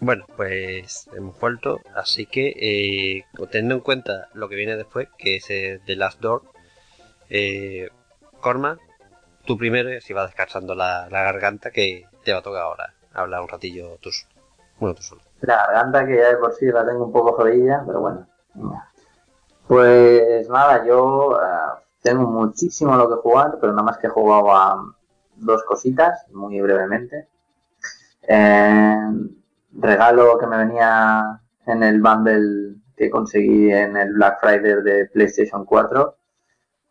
Bueno, pues hemos vuelto, así que eh, teniendo en cuenta lo que viene después, que es eh, The Last Door, eh, Corma, tú primero, si vas descansando la, garganta, que te va a tocar ahora hablar un ratillo tú, bueno, tú solo. La garganta que ya de por sí la tengo un poco jodida, pero bueno. Pues nada, yo eh, tengo muchísimo lo que jugar, pero nada más que he jugado a dos cositas, muy brevemente. Eh, regalo que me venía en el bundle que conseguí en el Black Friday de PlayStation 4,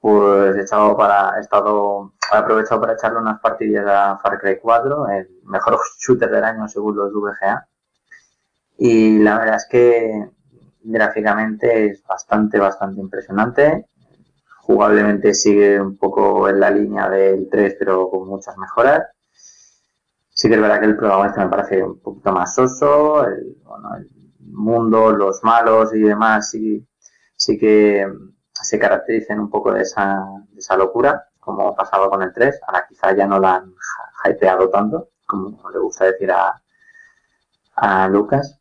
pues he echado para, he estado, he aprovechado para echarle unas partidas a Far Cry 4, el mejor shooter del año según los VGA. Y la verdad es que gráficamente es bastante, bastante impresionante. Jugablemente sigue un poco en la línea del 3, pero con muchas mejoras. Sí que es verdad que el protagonista me parece un poquito más soso, el mundo, los malos y demás sí, sí que se caracterizan un poco de esa, de esa locura, como pasaba con el 3. Ahora quizá ya no la han hypeado tanto, como le gusta decir a, a Lucas.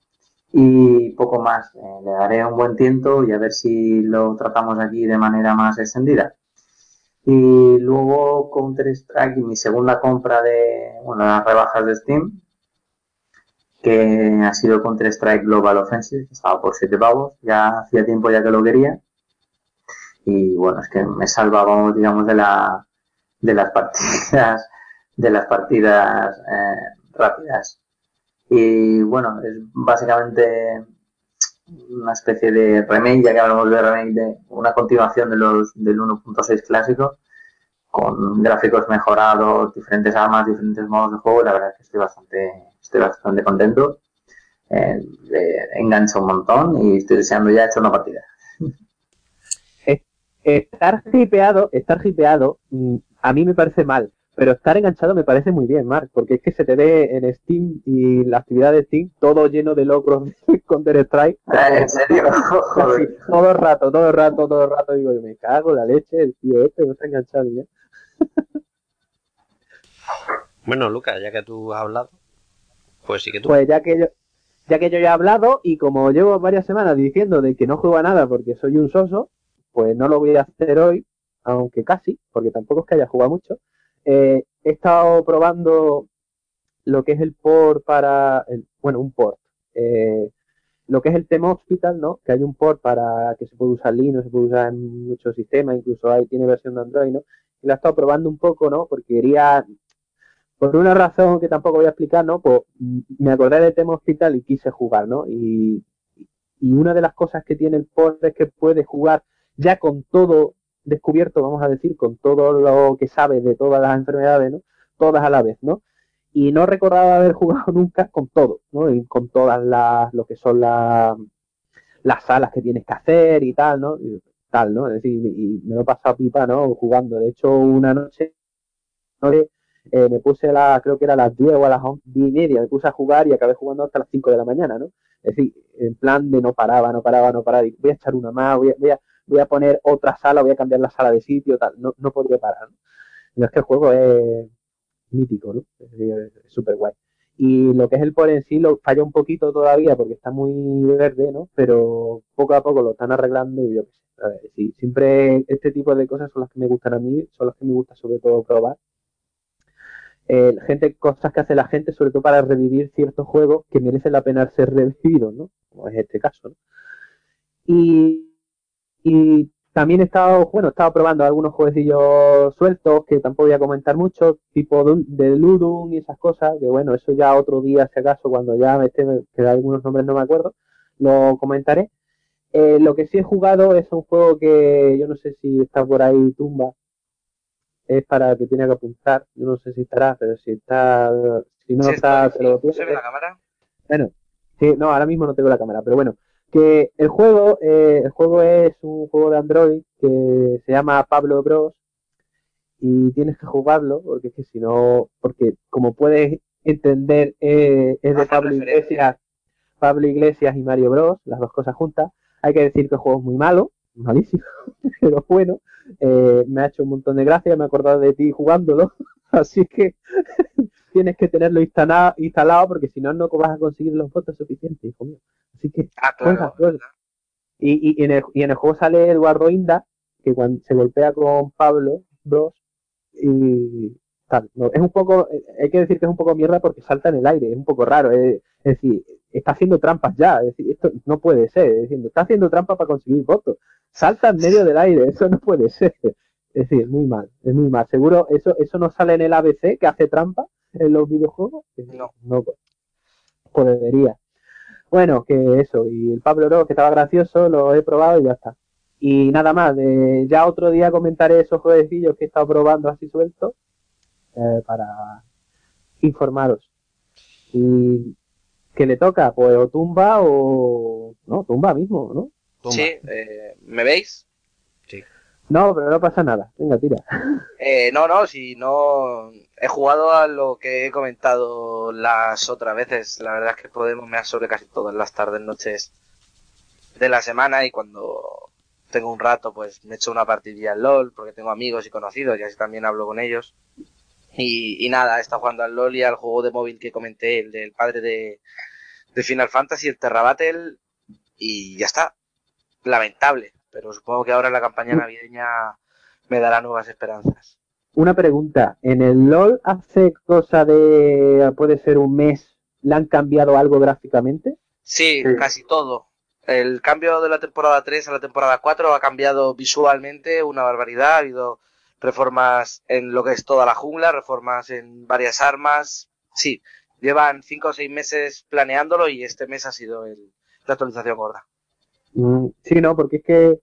Y poco más, eh, le daré un buen tiento y a ver si lo tratamos aquí de manera más extendida. Y luego Counter-Strike mi segunda compra de, bueno, las rebajas de Steam, que ha sido Counter-Strike Global Offensive, estaba por 7 pavos, ya hacía tiempo ya que lo quería. Y bueno, es que me salvaba, digamos, de la, de las partidas, de las partidas eh, rápidas. Y bueno, es básicamente una especie de remake, ya que hablamos de remake, de una continuación de los del 1.6 clásico, con gráficos mejorados, diferentes armas, diferentes modos de juego, la verdad es que estoy bastante, estoy bastante contento. Eh, engancha un montón y estoy deseando ya echar una partida. Estar hipeado, estar hipeado, mm, a mí me parece mal, pero estar enganchado me parece muy bien, Mark, porque es que se te ve en Steam y la actividad de Steam todo lleno de logros de Counter Strike. ¿En serio? todo el rato, todo el rato, todo el rato digo, yo me cago la leche, el tío este no está enganchado ya. Bueno, Lucas, ya que tú has hablado, pues sí que tú. Pues ya que yo, ya que yo ya he hablado y como llevo varias semanas diciendo de que no juego a nada porque soy un soso, pues no lo voy a hacer hoy, aunque casi, porque tampoco es que haya jugado mucho. Eh, he estado probando lo que es el port para, bueno, un port. Eh, lo que es el tema Hospital, ¿no? Que hay un port para que se puede usar Linux, se puede usar en muchos sistemas, incluso hay, tiene versión de Android, ¿no? Y la he estado probando un poco, ¿no? Porque quería, por una razón que tampoco voy a explicar, ¿no? Pues me acordé del tema Hospital y quise jugar, ¿no? Y, y una de las cosas que tiene el port es que puede jugar ya con todo descubierto, vamos a decir, con todo lo que sabe de todas las enfermedades, ¿no? Todas a la vez, ¿no? Y no recordaba haber jugado nunca con todo, ¿no? Y con todas las, lo que son las, las salas que tienes que hacer y tal, ¿no? Tal, ¿no? Es decir, y me lo he pasado pipa, ¿no? Jugando. De hecho, una noche, eh, me puse a la, creo que era a las 10 o a las 10 y media, me puse a jugar y acabé jugando hasta las 5 de la mañana, ¿no? Es decir, en plan de no paraba, no paraba, no paraba, voy a echar una más, voy a, voy a, voy a poner otra sala, voy a cambiar la sala de sitio, tal. No, no podía parar. ¿no? es que el juego es mítico, ¿no? Es súper guay. Y lo que es el por en sí lo falla un poquito todavía porque está muy verde, ¿no? Pero poco a poco lo están arreglando y yo qué sé. A ver, sí, siempre este tipo de cosas son las que me gustan a mí, son las que me gusta sobre todo probar. Eh, gente, cosas que hace la gente, sobre todo para revivir ciertos juegos que merecen la pena ser revividos, ¿no? Como es este caso, ¿no? Y y también he estado, bueno, he estado probando algunos jueguecillos sueltos que tampoco voy a comentar mucho, tipo de Ludum y esas cosas, que bueno, eso ya otro día, si acaso, cuando ya me esté, que algunos nombres no me acuerdo, lo comentaré. Eh, lo que sí he jugado es un juego que yo no sé si está por ahí tumba, es para que tiene que apuntar, yo no sé si estará, pero si está, si no está, ¿Se ve la cámara? Bueno, sí, no, ahora mismo no tengo la cámara, pero bueno, que el juego, eh, el juego es un juego de Android que se llama Pablo Bros. Y tienes que jugarlo porque es que si no, porque como puedes entender eh, es de Pablo Iglesias, Pablo Iglesias y Mario Bros, las dos cosas juntas. Hay que decir que el juego es muy malo, malísimo, pero bueno, eh, me ha hecho un montón de gracia, me he acordado de ti jugándolo, así que tienes que tenerlo instalado, instalado porque si no, no vas a conseguir los votos suficientes, hijo mío. Así que, ah, claro, Y, y, en el, y en el juego sale Eduardo Inda, que cuando se golpea con Pablo Bros. y tal. No, es un poco, hay que decir que es un poco mierda porque salta en el aire, es un poco raro. Es, es decir, está haciendo trampas ya. Es decir, esto no puede ser. Es decir, está haciendo trampas para conseguir votos. Salta en medio del aire, eso no puede ser. Es decir, muy mal, es muy mal. Seguro eso eso no sale en el ABC que hace trampa en los videojuegos? No. No, pues, pues debería. Bueno, que eso, y el Pablo Oro, que estaba gracioso, lo he probado y ya está. Y nada más, de, ya otro día comentaré esos jueguecillos que he estado probando así sueltos eh, para informaros. Y ¿Qué le toca? Pues o tumba o... No, tumba mismo, ¿no? Tumba. Sí, eh, ¿me veis? No, pero no pasa nada. Venga, tira. Eh, no, no, si no. He jugado a lo que he comentado las otras veces. La verdad es que Podemos me ha sobre casi todas las tardes, noches de la semana y cuando tengo un rato, pues me echo una partidilla al LOL porque tengo amigos y conocidos y así también hablo con ellos. Y, y nada, estado jugando al LOL y al juego de móvil que comenté, el del padre de, de Final Fantasy, el Terra Battle, y ya está. Lamentable, pero supongo que ahora la campaña navideña me dará nuevas esperanzas. Una pregunta. ¿En el LOL hace cosa de... puede ser un mes, le han cambiado algo gráficamente? Sí, Sí. casi todo. El cambio de la temporada 3 a la temporada 4 ha cambiado visualmente una barbaridad. Ha habido reformas en lo que es toda la jungla, reformas en varias armas. Sí, llevan 5 o 6 meses planeándolo y este mes ha sido el- la actualización gorda. Mm, sí, no, porque es que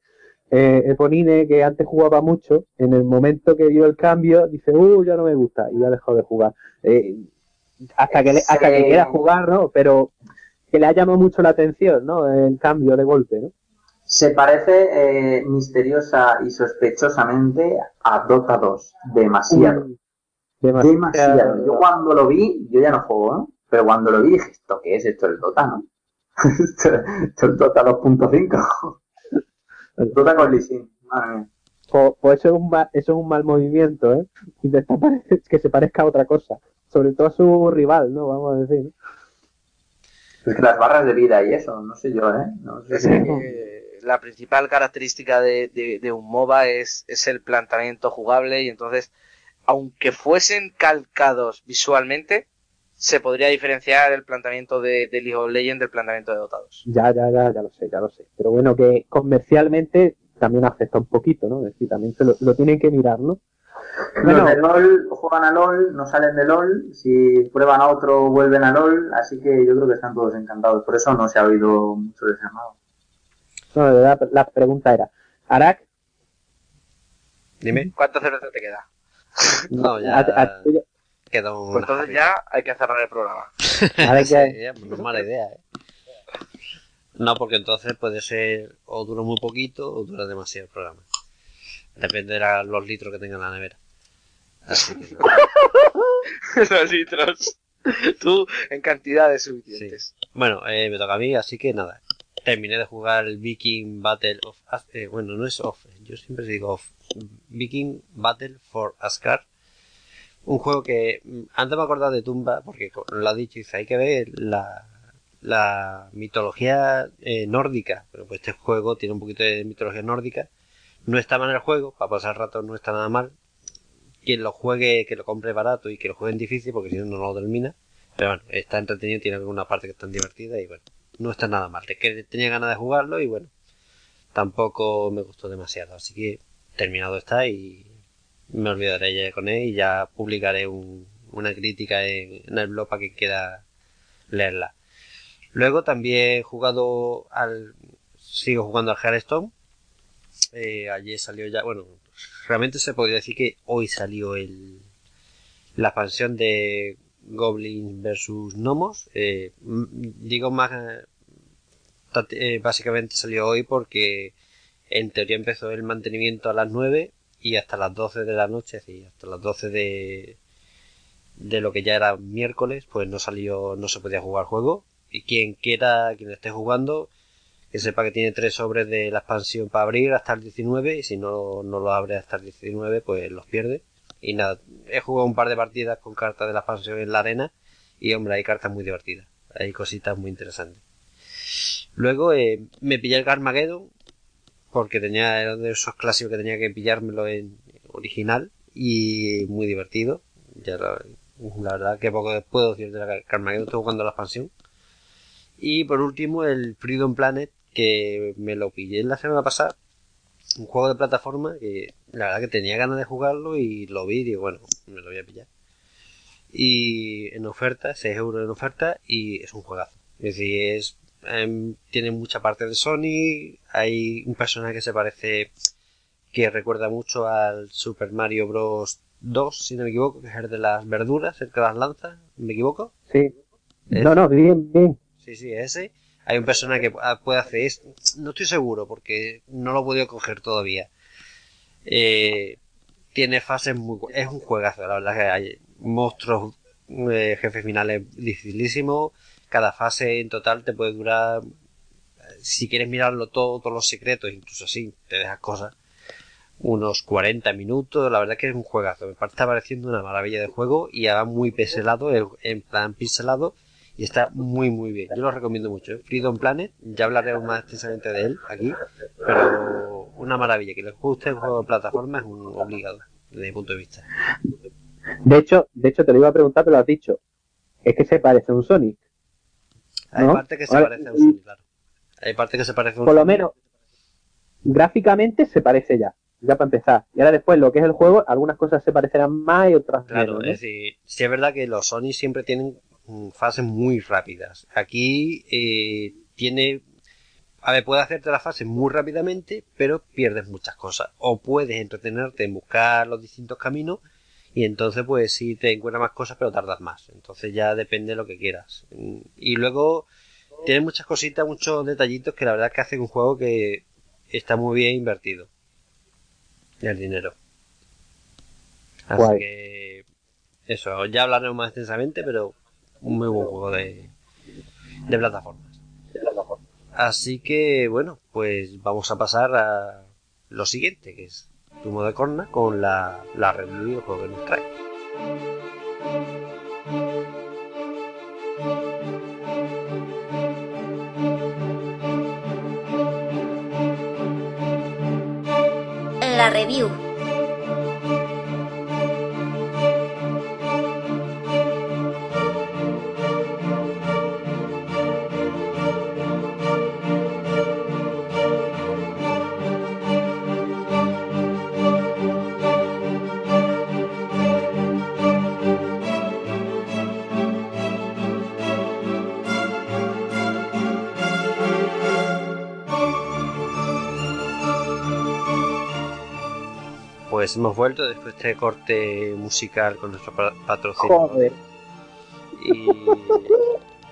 eh, Eponine, que antes jugaba mucho, en el momento que vio el cambio, dice, uh, ya no me gusta, y ya dejó de jugar. Eh, hasta que le- hasta que quiera jugar, ¿no? Pero que le ha llamado mucho la atención, ¿no? El cambio de golpe, ¿no? Se parece eh, misteriosa y sospechosamente a Dota 2. Demasiado. Mm, demasiado. Demasiado. Yo cuando lo vi, yo ya no juego, ¿no? Pero cuando lo vi dije, ¿esto qué es? Esto es el Dota, ¿no? Es Dota 2.5. El Dota con Lee Sin. Madre mía. Pues, pues eso, es un ma- eso es un mal movimiento, ¿eh? Intentar que se parezca a otra cosa. Sobre todo a su rival, ¿no? Vamos a decir. Es que las barras de vida y eso, no sé yo, ¿eh? No sé Es si- que la principal característica de, de- de un MOBA es, es el planteamiento jugable y entonces, aunque fuesen calcados visualmente, se podría diferenciar el planteamiento de, de League of Legends del planteamiento de Dota 2. Ya, ya, ya, ya lo sé, ya lo sé. Pero bueno, que comercialmente también afecta un poquito, ¿no? Es decir, también se lo, lo tienen que mirar, ¿no? Bueno. Los de LOL juegan a LOL, no salen de LOL, si prueban a otro vuelven a LOL, así que yo creo que están todos encantados. Por eso no se ha oído mucho de ese llamado. No, de verdad, la pregunta era, ¿Arak? Dime. ¿Cuánta cerveza te queda? No, ya- a- a- tuya- Queda un. Pues entonces ya hay que cerrar el programa. Ahora Sí, que- ya, pues no es mala idea, ¿eh? No, porque entonces puede ser o dura muy poquito o dura demasiado el programa. Depende de la- los litros que tenga en la nevera. Así que no. Los litros. Tú en cantidades suficientes. Bueno, eh, me toca a mí, así que nada. Terminé de jugar el Viking Battle of... As- eh, bueno, no es off, yo siempre digo off. Viking Battle for Asgard. Un juego que mm, antes me acordaba de Tumba, porque lo ha dicho, dice, hay que ver la, la mitología eh, nórdica. Pero pues este juego tiene un poquito de mitología nórdica. No está mal el juego, para pasar rato no está nada mal. Quien lo juegue, que lo compre barato y que lo juegue en difícil, porque si no, no lo termina. Pero bueno, está entretenido, tiene alguna parte que están divertidas y bueno, no está nada mal. Es que tenía ganas de jugarlo y bueno, tampoco me gustó demasiado. Así que terminado está y me olvidaré ya con él y ya publicaré un- una crítica en, el blog para que quiera leerla. Luego también he jugado al... Sigo jugando al Hearthstone. Eh, ayer salió ya... Bueno, realmente se podría decir que hoy salió el... La expansión de Goblins versus Gnomos. Eh, digo más... eh, básicamente salió hoy porque en teoría empezó el mantenimiento a las 9 y hasta las 12 de la noche, decir, hasta las 12 de, de lo que ya era miércoles, pues no salió, no se podía jugar juego. Y quien quiera, quien esté jugando, que sepa que tiene tres sobres de la expansión para abrir hasta el 19 y si no, no lo abre hasta el 19 pues los pierde. Y nada, he jugado un par de partidas con cartas de la expansión en la arena y hombre, hay cartas muy divertidas, hay cositas muy interesantes. Luego eh, me pillé el Carmageddon porque tenía era de esos clásicos que tenía que pillármelo en original y muy divertido. Ya la, verdad que poco puedo decir de la Carmageddon, estoy jugando la expansión. Y por último el Freedom Planet que me lo pillé la semana pasada. Un juego de plataforma que la verdad que tenía ganas de jugarlo y lo vi y digo, bueno, me lo voy a pillar. Y en oferta, 6 euros en oferta y es un juegazo. Es decir, es, em, tiene mucha parte de Sony, hay un personaje que se parece, que recuerda mucho al Super Mario Bros. 2, si no me equivoco, que es el de las verduras, el que las lanza, ¿me equivoco? Sí, No, no, bien, bien. Sí, sí, ese. Hay un personaje que puede hacer esto. No estoy seguro porque no lo he podido coger todavía. Eh, tiene fases muy... Es un juegazo, la verdad que hay monstruos, eh, jefes finales dificilísimos. Cada fase en total te puede durar... Si quieres mirarlo todo, todos los secretos, incluso así, te dejas cosas. Unos 40 minutos, la verdad que es un juegazo. Me está pareciendo una maravilla de juego y va muy pixelado, en plan pixelado y está muy muy bien. Yo lo recomiendo mucho. ¿eh? Freedom Planet, ya hablaremos más extensamente de él aquí, pero una maravilla. Que les guste un juego de plataforma es un obligado, desde mi punto de vista. De hecho, de hecho te lo iba a preguntar, pero lo has dicho. Es que se parece a un Sonic. Hay parte que se parece a un Sonic, claro. Hay parte que se parece a un Por lo menos, gráficamente se parece ya. Ya para empezar. Y ahora después, lo que es el juego, algunas cosas se parecerán más y otras claro, menos. es decir, sí es verdad que los Sonic siempre tienen Mm, fases muy rápidas. Aquí eh, tiene... A ver, puede hacerte la fase muy rápidamente, pero pierdes muchas cosas. O puedes entretenerte en buscar los distintos caminos y entonces pues sí te encuentras más cosas, pero tardas más. Entonces ya depende de lo que quieras. Y luego tiene muchas cositas, muchos detallitos que la verdad es que hacen un juego que está muy bien invertido. El dinero. Así que eso, ya hablaremos más extensamente, pero un muy buen juego de, de plataformas. Así que bueno, pues vamos a pasar a lo siguiente, que es Tumo de Corna con la, la review del juego que nos trae. La review. Pues hemos vuelto después de este corte musical con nuestro patrocinador. Y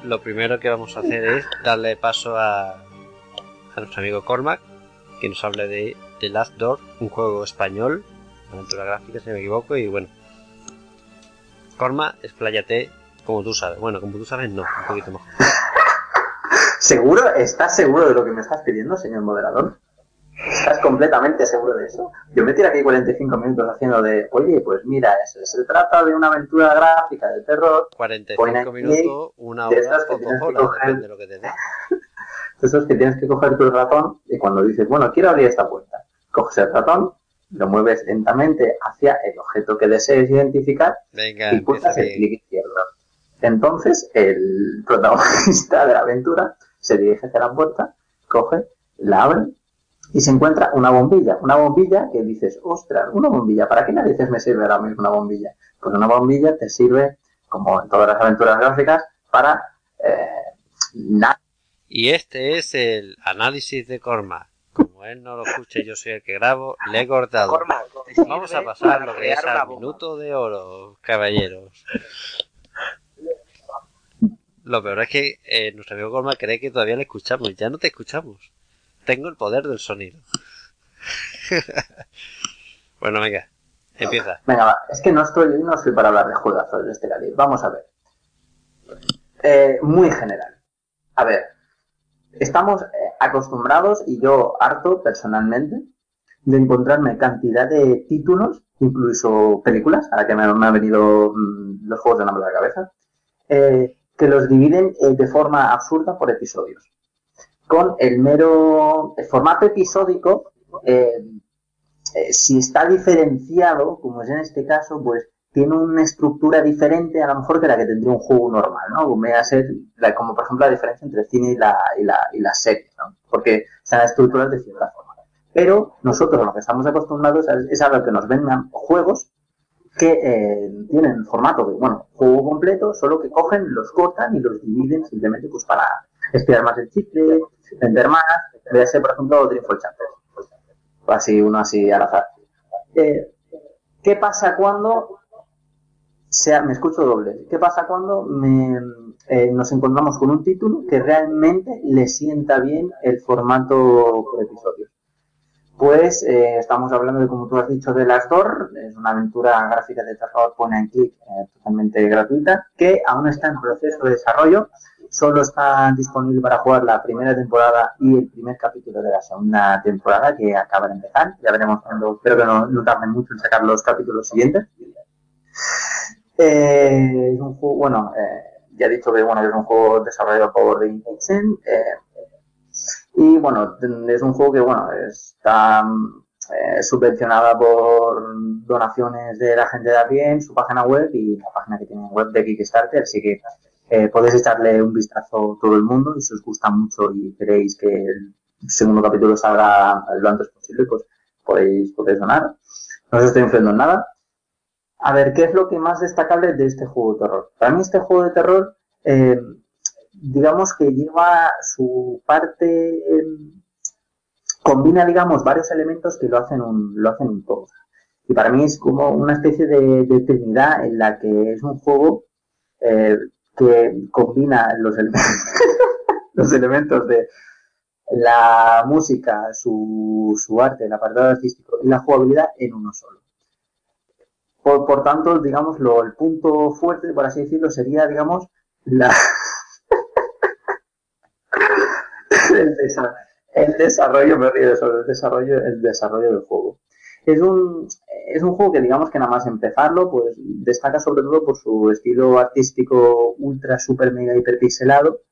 lo primero que vamos a hacer es darle paso a, a nuestro amigo Cormac, que nos hable de The Last Door, un juego español, aventura gráfica si me equivoco, y bueno. Cormac, expláyate como tú sabes. Bueno, como tú sabes, no, un poquito mejor. ¿Seguro? ¿Estás seguro de lo que me estás pidiendo, señor moderador? ¿Estás completamente seguro de eso? Yo me tiro aquí 45 minutos haciendo de, oye, pues mira, se, trata de una aventura gráfica de terror. 45 minutos, una hora o dos horas, depende de lo que te dé. Esos que tienes que coger tu ratón y cuando dices, bueno, quiero abrir esta puerta, coges el ratón, lo mueves lentamente hacia el objeto que desees identificar y pulsas el clic izquierdo. Entonces, el protagonista de la aventura se dirige hacia la puerta, coge, la abre y se encuentra una bombilla, una bombilla que dices, ostras, una bombilla, ¿para qué narices me sirve ahora mismo una bombilla? Pues una bombilla te sirve, como en todas las aventuras gráficas, para eh, nada. Y este es el análisis de Cormac. Como él no lo escucha yo soy el que grabo, le he cortado. Vamos a pasar lo que es al minuto de oro, caballeros. Lo peor es que eh, nuestro amigo Cormac cree que todavía le escuchamos. Ya no te escuchamos. Tengo el poder del sonido. bueno, venga, empieza. Es que no estoy, no estoy para hablar de juegazos de este calibre. Vamos a ver. Eh, muy general. A ver, estamos eh, acostumbrados, y yo harto personalmente, de encontrarme cantidad de títulos, incluso películas, ahora que me, han venido mm, los juegos de nombre a la cabeza, eh, que los dividen de forma absurda por episodios con el mero formato episódico, eh, eh, si está diferenciado, como es en este caso, pues tiene una estructura diferente a lo mejor que la que tendría un juego normal, ¿no? Como, ser, como por ejemplo la diferencia entre el cine y la, y la, y la serie, ¿no? Porque están estructuradas de cierta forma. Pero nosotros lo que estamos acostumbrados es a ver que nos vendan juegos que eh, tienen formato de, bueno, juego completo, solo que cogen, los cortan y los dividen simplemente pues para estirar más el chicle, vender más, a ser, por ejemplo, Dreamfall. O así, uno así al azar. Eh, ¿Qué pasa cuando sea, me escucho doble. ¿Qué pasa cuando me, eh, nos encontramos con un título que realmente le sienta bien el formato por episodios? Pues eh, estamos hablando de, como tú has dicho, de Las Door, es una aventura gráfica de terror pone en clic eh, totalmente gratuita, que aún está en proceso de desarrollo, solo está disponible para jugar la primera temporada y el primer capítulo de la segunda temporada que acaba de empezar, ya veremos cuando, espero que no, no tarden mucho en sacar los capítulos siguientes. Eh, es un juego, bueno, eh, ya he dicho que bueno, es un juego desarrollado por The eh, y bueno, es un juego que bueno, está eh, subvencionada por donaciones de la gente de a su página web y la página que tiene web de Kickstarter, así que eh, podéis echarle un vistazo todo el mundo y si os gusta mucho y queréis que el segundo capítulo salga lo antes posible, pues podéis, podéis donar. No os estoy influyendo en nada. A ver, ¿qué es lo que más destacable de este juego de terror? Para mí este juego de terror eh, digamos que lleva su parte, combina, digamos, varios elementos que lo hacen un, lo hacen un todo. Y para mí es como una especie de, trinidad en la que es un juego eh, que combina los, elementos, los elementos de la música, su, su arte, el apartado artístico y la jugabilidad en uno solo. Por, por tanto, digamos, lo, el punto fuerte, por así decirlo, sería, digamos, la, el, desarrollo, me río sobre el desarrollo, el desarrollo del juego. Es un, es un juego que digamos que nada más empezarlo, pues destaca sobre todo por su estilo artístico ultra, super, mega, hiperpixelado.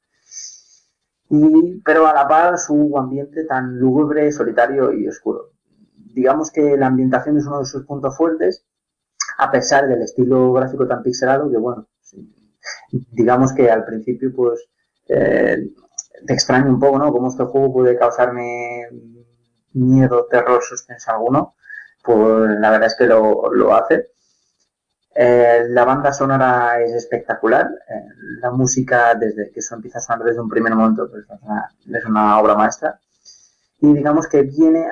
Y, pero a la par su ambiente tan lúgubre, solitario y oscuro. Digamos que la ambientación es uno de sus puntos fuertes, a pesar del estilo gráfico tan pixelado que bueno, digamos que al principio pues eh, te extraña un poco, ¿no? Cómo este juego puede causarme miedo, terror, suspenso alguno. Pues la verdad es que lo, lo hace. Eh, la banda sonora es espectacular. Eh, la música, desde que eso empieza a sonar desde un primer momento, pues es una, obra maestra. Y digamos que viene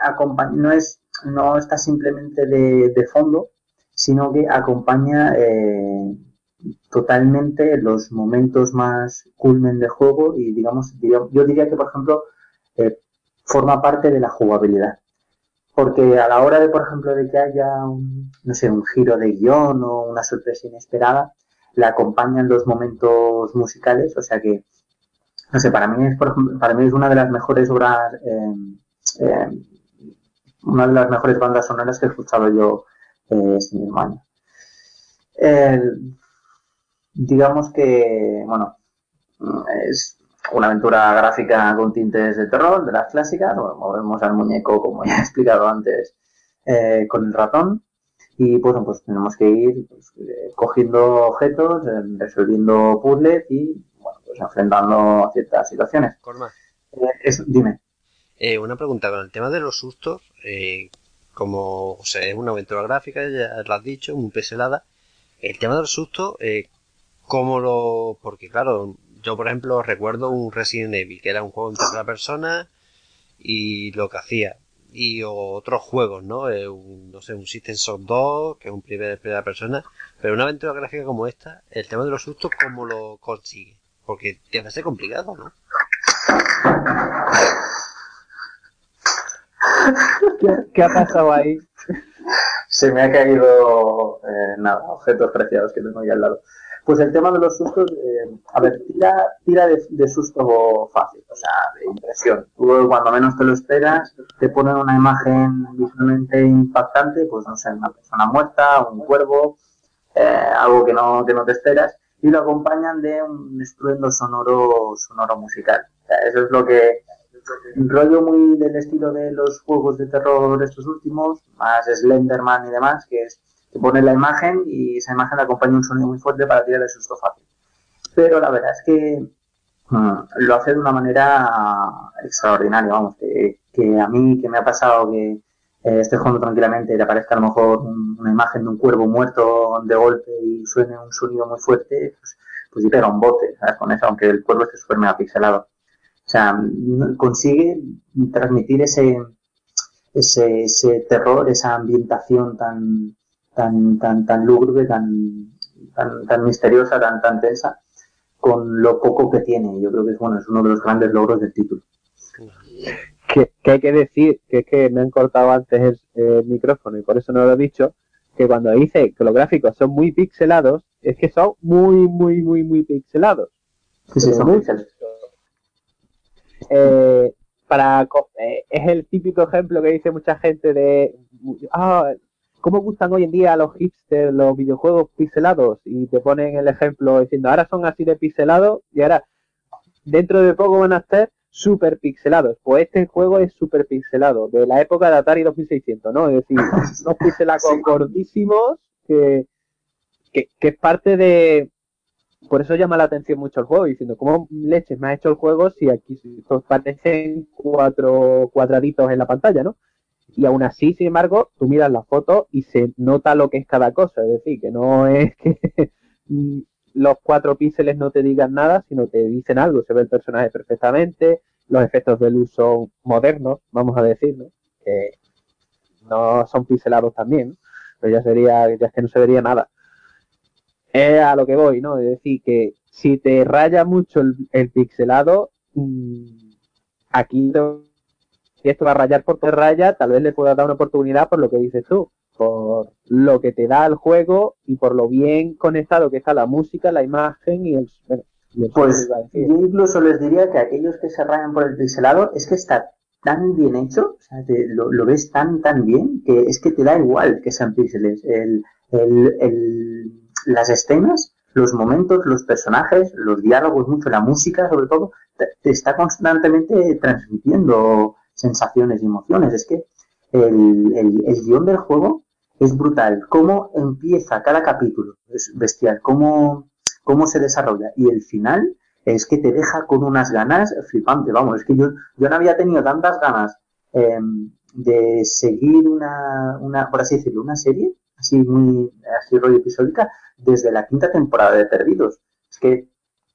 no es, no está simplemente de, de fondo, sino que acompaña eh, totalmente los momentos más culmen de juego y digamos, yo diría que por ejemplo eh, forma parte de la jugabilidad. Porque a la hora de, por ejemplo, de que haya un, no sé, un giro de guion o una sorpresa inesperada, la acompañan los momentos musicales, o sea que, no sé, para mí es, para mí es una de las mejores obras, eh, eh, una de las mejores bandas sonoras que he escuchado yo este mismo año. Digamos que, bueno, es una aventura gráfica con tintes de terror, de las clásicas, movemos al muñeco, como ya he explicado antes, eh, con el ratón, y pues, pues tenemos que ir pues, eh, cogiendo objetos, eh, resolviendo puzzles y, bueno, pues enfrentando ciertas situaciones. Corma. dime. una pregunta, con el tema de los sustos, como o sea, es una aventura gráfica, ya lo has dicho, muy peselada, el tema de los sustos, cómo lo... Porque claro, yo por ejemplo recuerdo un Resident Evil, que era un juego en tercera persona y lo que hacía. Y otros juegos, ¿no? Eh, un, no sé, un System Shock 2, que es un primer primera persona. Pero una aventura gráfica como esta, el tema de los sustos, ¿cómo lo consigue? Porque que ser complicado, ¿no? ¿Qué, ha pasado ahí? Se me ha caído, eh, nada, objetos preciados que tengo ahí al lado. Pues el tema de los sustos, eh, a ver, tira, tira de, susto fácil, o sea, de impresión. Tú cuando menos te lo esperas, te ponen una imagen visualmente impactante, pues no sé, una persona muerta, un cuervo, eh, algo que no, que no te esperas, y lo acompañan de un estruendo sonoro, sonoro musical. Eso es lo que, rollo muy del estilo de los juegos de terror estos últimos, más Slenderman y demás, que es te pones la imagen y esa imagen acompaña un sonido muy fuerte para tirar el susto fácil. Pero la verdad es que mm, lo hace de una manera extraordinaria, vamos, que, a mí, que me ha pasado que eh, esté jugando tranquilamente y le aparezca a lo mejor una imagen de un cuervo muerto de golpe y suene un sonido muy fuerte, pues, pues y pega un bote, ¿sabes? Con eso, aunque el cuervo esté súper mega pixelado. O sea, consigue transmitir ese, ese, ese terror, esa ambientación tan, tan, tan, tan lúgubre, tan, tan, tan misteriosa, tan, tan tensa, con lo poco que tiene. Yo creo que es bueno, es uno de los grandes logros del título. Que, hay que decir que es que me han cortado antes el, micrófono y por eso no lo he dicho, que cuando dice que los gráficos son muy pixelados, es que son muy, muy, muy, muy pixelados. Sí, sí, son eh, para eh, es el típico ejemplo que dice mucha gente de ah, cómo gustan hoy en día a los hipsters los videojuegos pixelados y te ponen el ejemplo diciendo ahora son así de pixelados y ahora dentro de poco van a ser super pixelados. Pues este juego es super pixelado, de la época de Atari 2600, ¿no? Es decir, unos pixelacos gordísimos que, que, que, es parte de... Por eso llama la atención mucho el juego, diciendo, ¿cómo leches me ha hecho el juego si aquí parecen cuatro cuadraditos en la pantalla, ¿no? Y aún así, sin embargo, tú miras la foto y se nota lo que es cada cosa, es decir, que no es que los cuatro píxeles no te digan nada, sino te dicen algo, se ve el personaje perfectamente, los efectos de luz son modernos, vamos a decir, ¿no? que no son pixelados también, pero ya sería, ya es que no se vería nada. Es a lo que voy, ¿no? Es decir, que si te raya mucho el, pixelado, mm, aquí si esto va a rayar por te raya, tal vez le puedas dar una oportunidad por lo que dices tú por lo que te da el juego y por lo bien conectado que está la música, la imagen y el... pues yo incluso les diría que aquellos que se rayan por el pixelado es que está tan bien hecho, o sea, lo, ves tan tan bien que es que te da igual que sean píxeles. El, las escenas, los momentos, los personajes, los diálogos, mucho la música sobre todo, te está constantemente transmitiendo sensaciones y emociones. Es que el, el, guion del juego es brutal. Cómo empieza cada capítulo es bestial. Cómo, cómo se desarrolla. Y el final es que te deja con unas ganas flipante. Vamos, es que yo, yo no había tenido tantas ganas em, de seguir una, una, por así decirlo, una serie así muy así rollo episódica desde la quinta temporada de Perdidos. Es que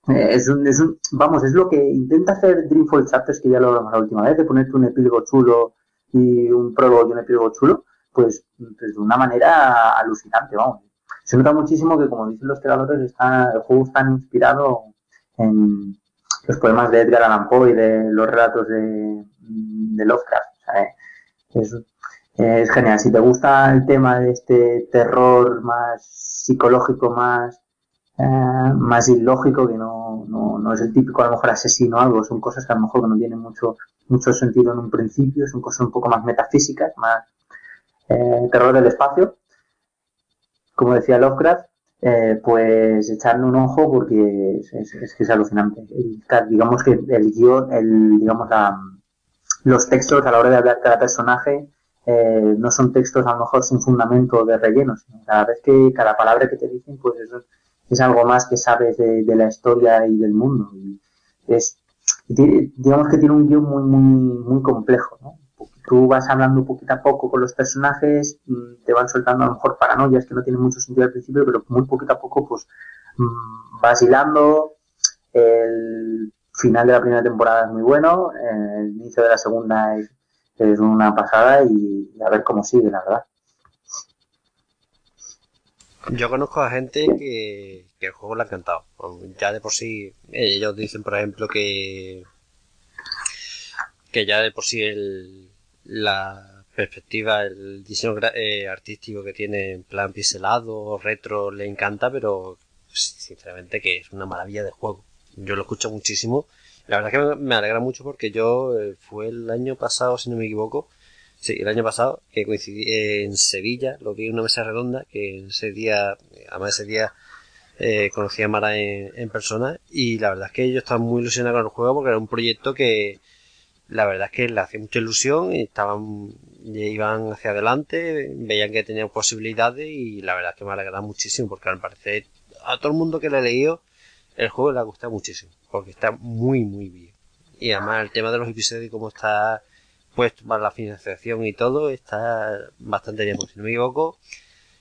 eh, es un, es vamos, es lo que intenta hacer Dreamfall Chapters, que ya lo hablamos la última vez, de ponerte un epílogo chulo y un prólogo y un epílogo chulo, pues, pues, de una manera alucinante, vamos. Se nota muchísimo que, como dicen los creadores, está, el juego está inspirado en los poemas de Edgar Allan Poe y de los relatos de, de Lovecraft. es, es, genial. Si te gusta el tema de este terror más psicológico, más, eh, más ilógico, que no, no, no, es el típico a lo mejor asesino o algo, son cosas que a lo mejor no tienen mucho mucho sentido en un principio, son cosas un poco más metafísicas, más eh, terror del espacio. Como decía Lovecraft, eh, pues echarle un ojo porque es, es, es alucinante. digamos que el guion, el, digamos, los textos a la hora de hablar cada personaje eh, no son textos a lo mejor sin fundamento de relleno, sino cada vez que cada palabra que te dicen, pues eso es algo más que sabes de, la historia y del mundo. Y es digamos que tiene un guion muy, muy, muy complejo, ¿no? Tú vas hablando poquito a poco con los personajes, mm, te van soltando a lo mejor paranoias que no tienen mucho sentido al principio, pero muy poquito a poco pues mm, vas hilando. El final de la primera temporada es muy bueno, el inicio de la segunda es, es una pasada y a ver cómo sigue, la verdad. Yo conozco a gente que, el juego le ha encantado. Ya de por sí, ellos dicen, por ejemplo, que que ya de por sí el, la perspectiva, el diseño eh, artístico que tiene en plan pixelado, retro, le encanta, pero sinceramente que es una maravilla de juego. Yo lo escucho muchísimo. La verdad es que me alegra mucho porque yo eh, fue el año pasado, si no me equivoco, Sí, el año pasado, que coincidí en Sevilla, lo vi en una mesa redonda, que ese día, además ese día eh, conocí a Mara en, persona y la verdad es que ellos estaban muy ilusionados con el juego porque era un proyecto que la verdad es que le hacía mucha ilusión y estaban iban hacia adelante, veían que tenían posibilidades y la verdad es que me alegra muchísimo porque al parecer a todo el mundo que le he leído el juego le ha gustado muchísimo porque está muy muy bien. Y además el tema de los episodios y cómo está puesto para la financiación y todo está bastante bien. si no me equivoco,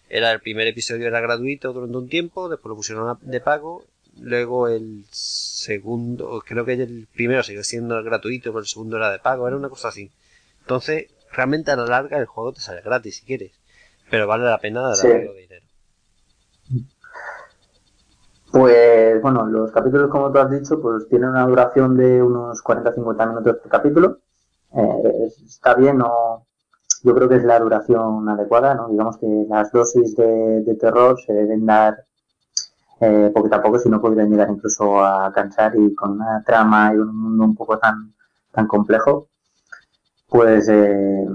era el primer episodio era gratuito durante un tiempo, después lo pusieron de pago, luego el segundo, creo que el primero siguió siendo gratuito, pero el segundo era de pago, era una cosa así. Entonces, realmente a la larga el juego te sale gratis si quieres, pero vale la pena darle dinero. bueno, los capítulos, como tú has dicho, pues tienen una duración de unos 40-50 minutos por capítulo. Eh, está bien, no, yo creo que es la duración adecuada, ¿no? Digamos que las dosis de, terror se deben dar eh, poquito a poco, si no podrían llegar incluso a cansar y con una trama y un mundo un poco tan, tan complejo, pues eh,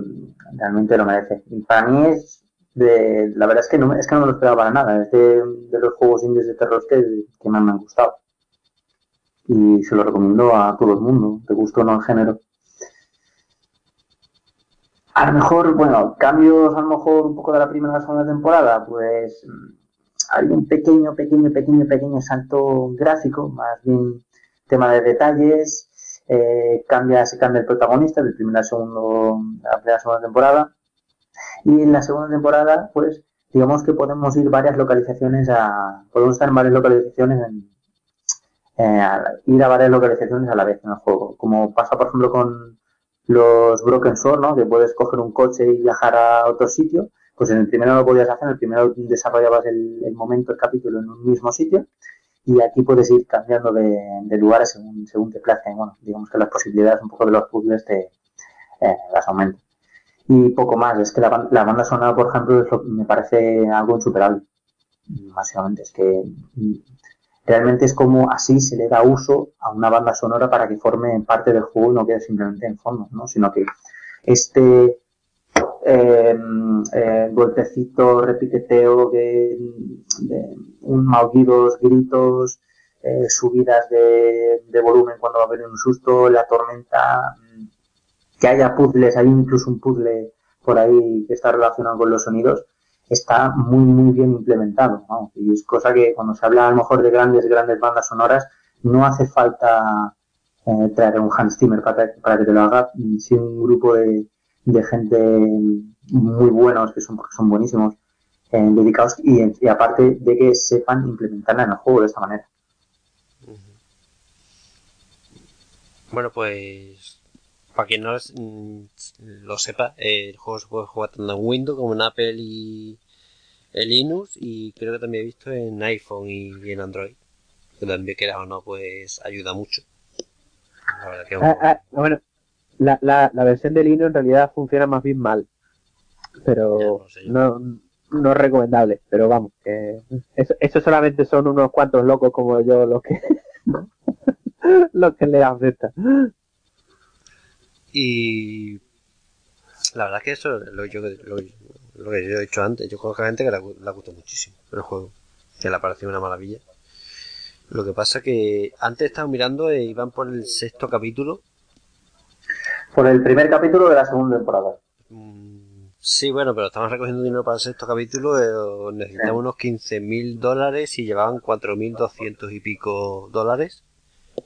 realmente lo merece. Y para mí es de, la verdad es que no, es que no me lo esperaba para nada, es de, los juegos indies de terror que, que más me han gustado. Y se lo recomiendo a todo el mundo, te gusto o no el género. A lo mejor, bueno, cambios a lo mejor un poco de la primera a la segunda temporada, pues mm, hay un pequeño, pequeño, pequeño, pequeño salto gráfico, más bien tema de detalles, eh, cambia, se cambia el protagonista del primera a segundo, la primera a segunda temporada, y en la segunda temporada, pues, digamos que podemos ir varias localizaciones a, podemos estar en varias localizaciones en, eh, ir a varias localizaciones a la vez en el juego, como pasa por ejemplo con los Broken Sword, ¿no? Que puedes coger un coche y viajar a otro sitio. Pues en el primero lo podías hacer, en el primero desarrollabas el, momento, el capítulo en un mismo sitio. Y aquí puedes ir cambiando de, lugares según, según te plazca. bueno, digamos que las posibilidades un poco de los puzzles te eh, las aumentan. Y poco más, es que la, la banda sonora, por ejemplo, me parece algo insuperable. Básicamente, es que realmente es como así se le da uso a una banda sonora para que forme parte del juego no quede simplemente en fondo, ¿no? Sino que este eh, eh, golpecito, repiketeo de, un maullidos, gritos, eh, subidas de, de, volumen cuando va a haber un susto, la tormenta, que haya puzzles, hay incluso un puzzle por ahí que está relacionado con los sonidos, está muy, muy bien implementado. Y es cosa que cuando se habla a lo mejor de grandes, grandes bandas sonoras, no hace falta eh, traer un Hans Zimmer para, para, que te lo haga, sin un grupo de, de gente muy buenos, que son, porque son buenísimos, eh, dedicados y, aparte de que sepan implementarla en el juego de esta manera. Bueno, pues para quien no mm, lo sepa, el juego se puede jugar tanto en Windows como en Apple y en Linux y creo que también he visto en iPhone y en Android. Que también quieras o no, pues ayuda mucho. La verdad que ah, ah, bueno, la, la, la, versión de Linux en realidad funciona más bien mal. Pero no, no, es recomendable. Pero vamos, que eso, eso solamente son unos cuantos locos como yo los que, los que le afecta. Y la verdad que eso es lo, yo, lo, lo que yo he dicho antes. Yo conozco a gente que le, le gustado muchísimo el juego, que le ha parecido una maravilla. Lo que pasa que antes estaba mirando e iban por el sexto capítulo. Por el primer capítulo de la segunda temporada. Mm, sí, bueno, pero estamos recogiendo dinero para el sexto capítulo. Eh, necesitamos unos 15 mil dólares y llevaban 4.200 y pico dólares.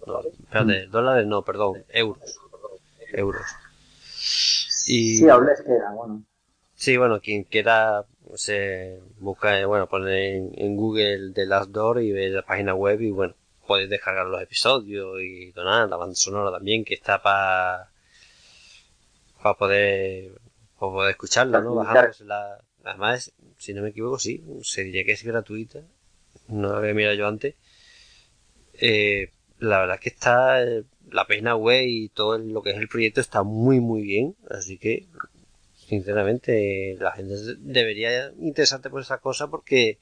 No, espérate, mm. dólares no, perdón, euros euros. Y, sí, hables que era, bueno. Sí, bueno, quien quiera se busca, bueno, pone en, Google The Last Door y ve la página web y bueno, puedes descargar los episodios y donar la banda sonora también que está para para poder para poder escucharla, ¿no? la, además, si no me equivoco, sí, se diría que es gratuita. No lo había mirado yo antes. Eh, la verdad es que está la página web y todo lo que es el proyecto está muy muy bien, así que sinceramente la gente debería interesarte por esa cosa porque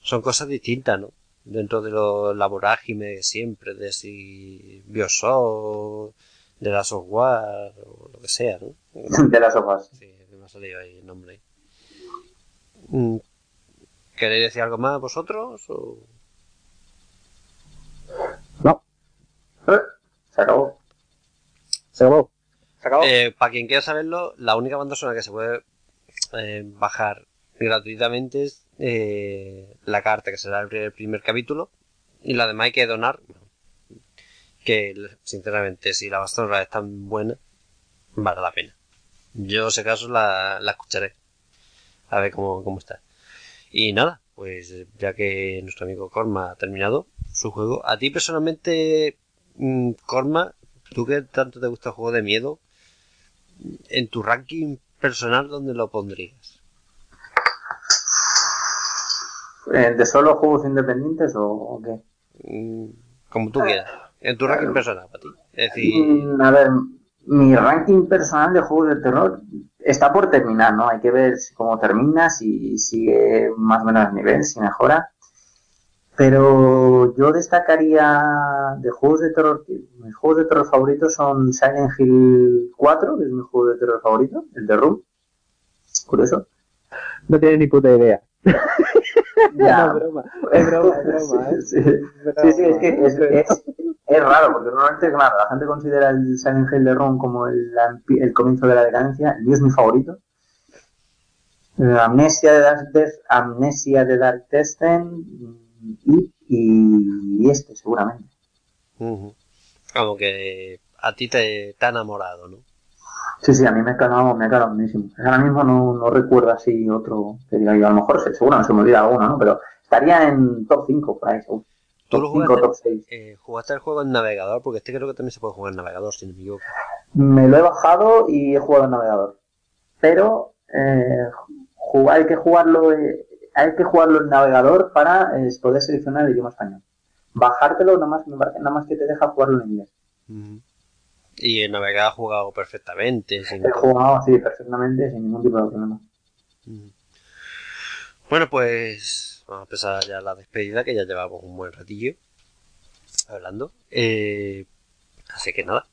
son cosas distintas, ¿no? Dentro de lo, la vorágine de siempre, de si Bioshock, de la software, o lo que sea, ¿no? De la software. Sí, me ha salido ahí el nombre. Mm, ¿Queréis decir algo más vosotros? O... No. ¿Eh? Se acabó. Se acabó. Se acabó. Eh, para quien quiera saberlo, la única banda sonora que se puede eh, bajar gratuitamente es eh, la carta, que será el primer, capítulo. Y la demás hay que donar. Que, sinceramente, si la banda sonora es tan buena, vale la pena. Yo, si acaso, la, la escucharé. A ver cómo, cómo está. Y nada, pues ya que nuestro amigo Corma ha terminado su juego, ¿a ti personalmente Corma, tú que tanto te gusta el juego de miedo, en tu ranking personal, ¿dónde lo pondrías? ¿De solo juegos independientes o, qué? mm, como tú quieras. En tu ranking personal, para ti. Es decir, Mm, A ver, mi ranking personal de juegos de terror está por terminar, ¿no? Hay que ver cómo termina, si sigue más o menos el nivel, si mejora. Pero yo destacaría de juegos de terror, mis juegos de terror favoritos son Silent Hill 4, que es mi juego de terror favorito, el de Room. Curioso. No tienes ni puta idea. Ya. No, es broma. Es broma, es broma, ¿eh? Sí, sí, sí, es que es, es, es raro, porque normalmente, claro, la gente considera el Silent Hill de Ron como el, el comienzo de la decadencia. El mío es mi favorito. Eh, Amnesia de Dark Death, Amnesia de Dark Testen y, y este, seguramente. ujú. como que a ti te, te ha enamorado, ¿no? Sí, sí, a mí me ha calado, me ha calado muchísimo. Ahora mismo no, no recuerdo así otro que diga yo, a lo mejor se- seguro no se me olvida alguno, ¿no? Pero estaría en top 5 por ahí, seguro. ¿Tú lo Top 5, jugaste? top 6. Eh, ¿Jugaste el juego en navegador? Porque este creo que también se puede jugar en navegador, si no me equivoco. Me lo he bajado y he jugado en navegador. Pero eh, hay que jugarlo eh, hay que jugarlo en navegador para eh, poder seleccionar el idioma español. Bajártelo nada más, nada más que te deja jugarlo en inglés. Y en navegador ha jugado perfectamente. Sin He jugado así perfectamente sin ningún tipo de problema. Bueno, pues vamos a empezar ya la despedida, que ya llevamos un buen ratillo hablando. Eh, así que nada.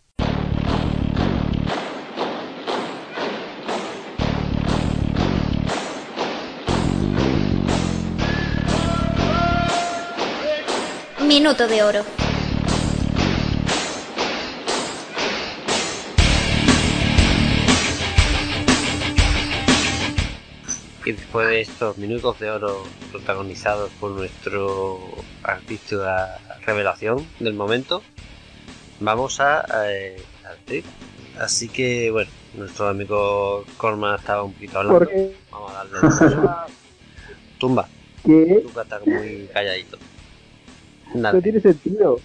Minuto de oro. Y después de estos minutos de oro protagonizados por nuestro artista revelación del momento, vamos a, eh, a. Así que bueno, nuestro amigo Corma estaba un poquito hablando. Vamos a darle paso. Tumba, que Tumba está muy calladito. Nada. no tiene sentido.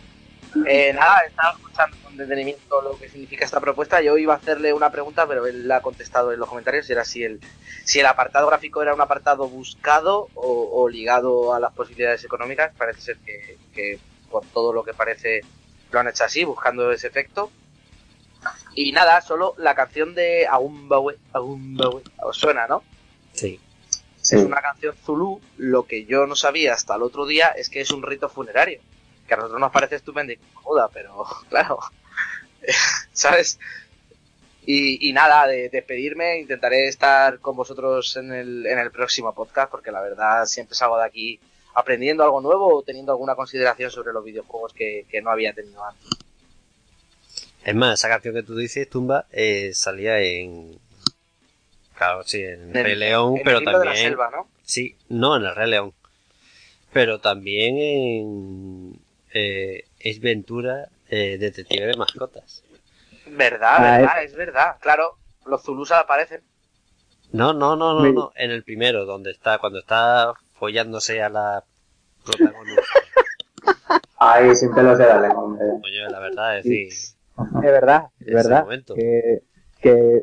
Eh, nada, estaba escuchando con detenimiento lo que significa esta propuesta. Yo iba a hacerle una pregunta, pero él la ha contestado en los comentarios. y Era si el, si el apartado gráfico era un apartado buscado o, o ligado a las posibilidades económicas. Parece ser que, que por todo lo que parece lo han hecho así, buscando ese efecto. Y nada, solo la canción de Agumbawe, Agumbawe, os suena, ¿no? Sí. Sí. Es una canción zulú. Lo que yo no sabía hasta el otro día es que es un rito funerario. Que a nosotros nos parece estupendo y joda, pero claro, ¿sabes? Y, y nada, de despedirme, intentaré estar con vosotros en el, en el próximo podcast, porque la verdad siempre salgo de aquí aprendiendo algo nuevo o teniendo alguna consideración sobre los videojuegos que, que no había tenido antes. Es más, esa canción que tú dices, Tumba, eh, salía en. Claro, sí, en el- Rey León, En pero el libro de la también. selva, ¿no? Sí, no en el Rey León. Pero también en. Eh, es Ventura, eh, Detective de Mascotas. Verdad, Ah, verdad, es verdad. Claro, los zulus aparecen. No, no, no, no, no. En el primero, donde está, cuando está follándose a la protagonista. Ahí sin pelos de la lengua. hombre. Coño, la verdad, es decir. Es verdad, es verdad. momento. Que, que,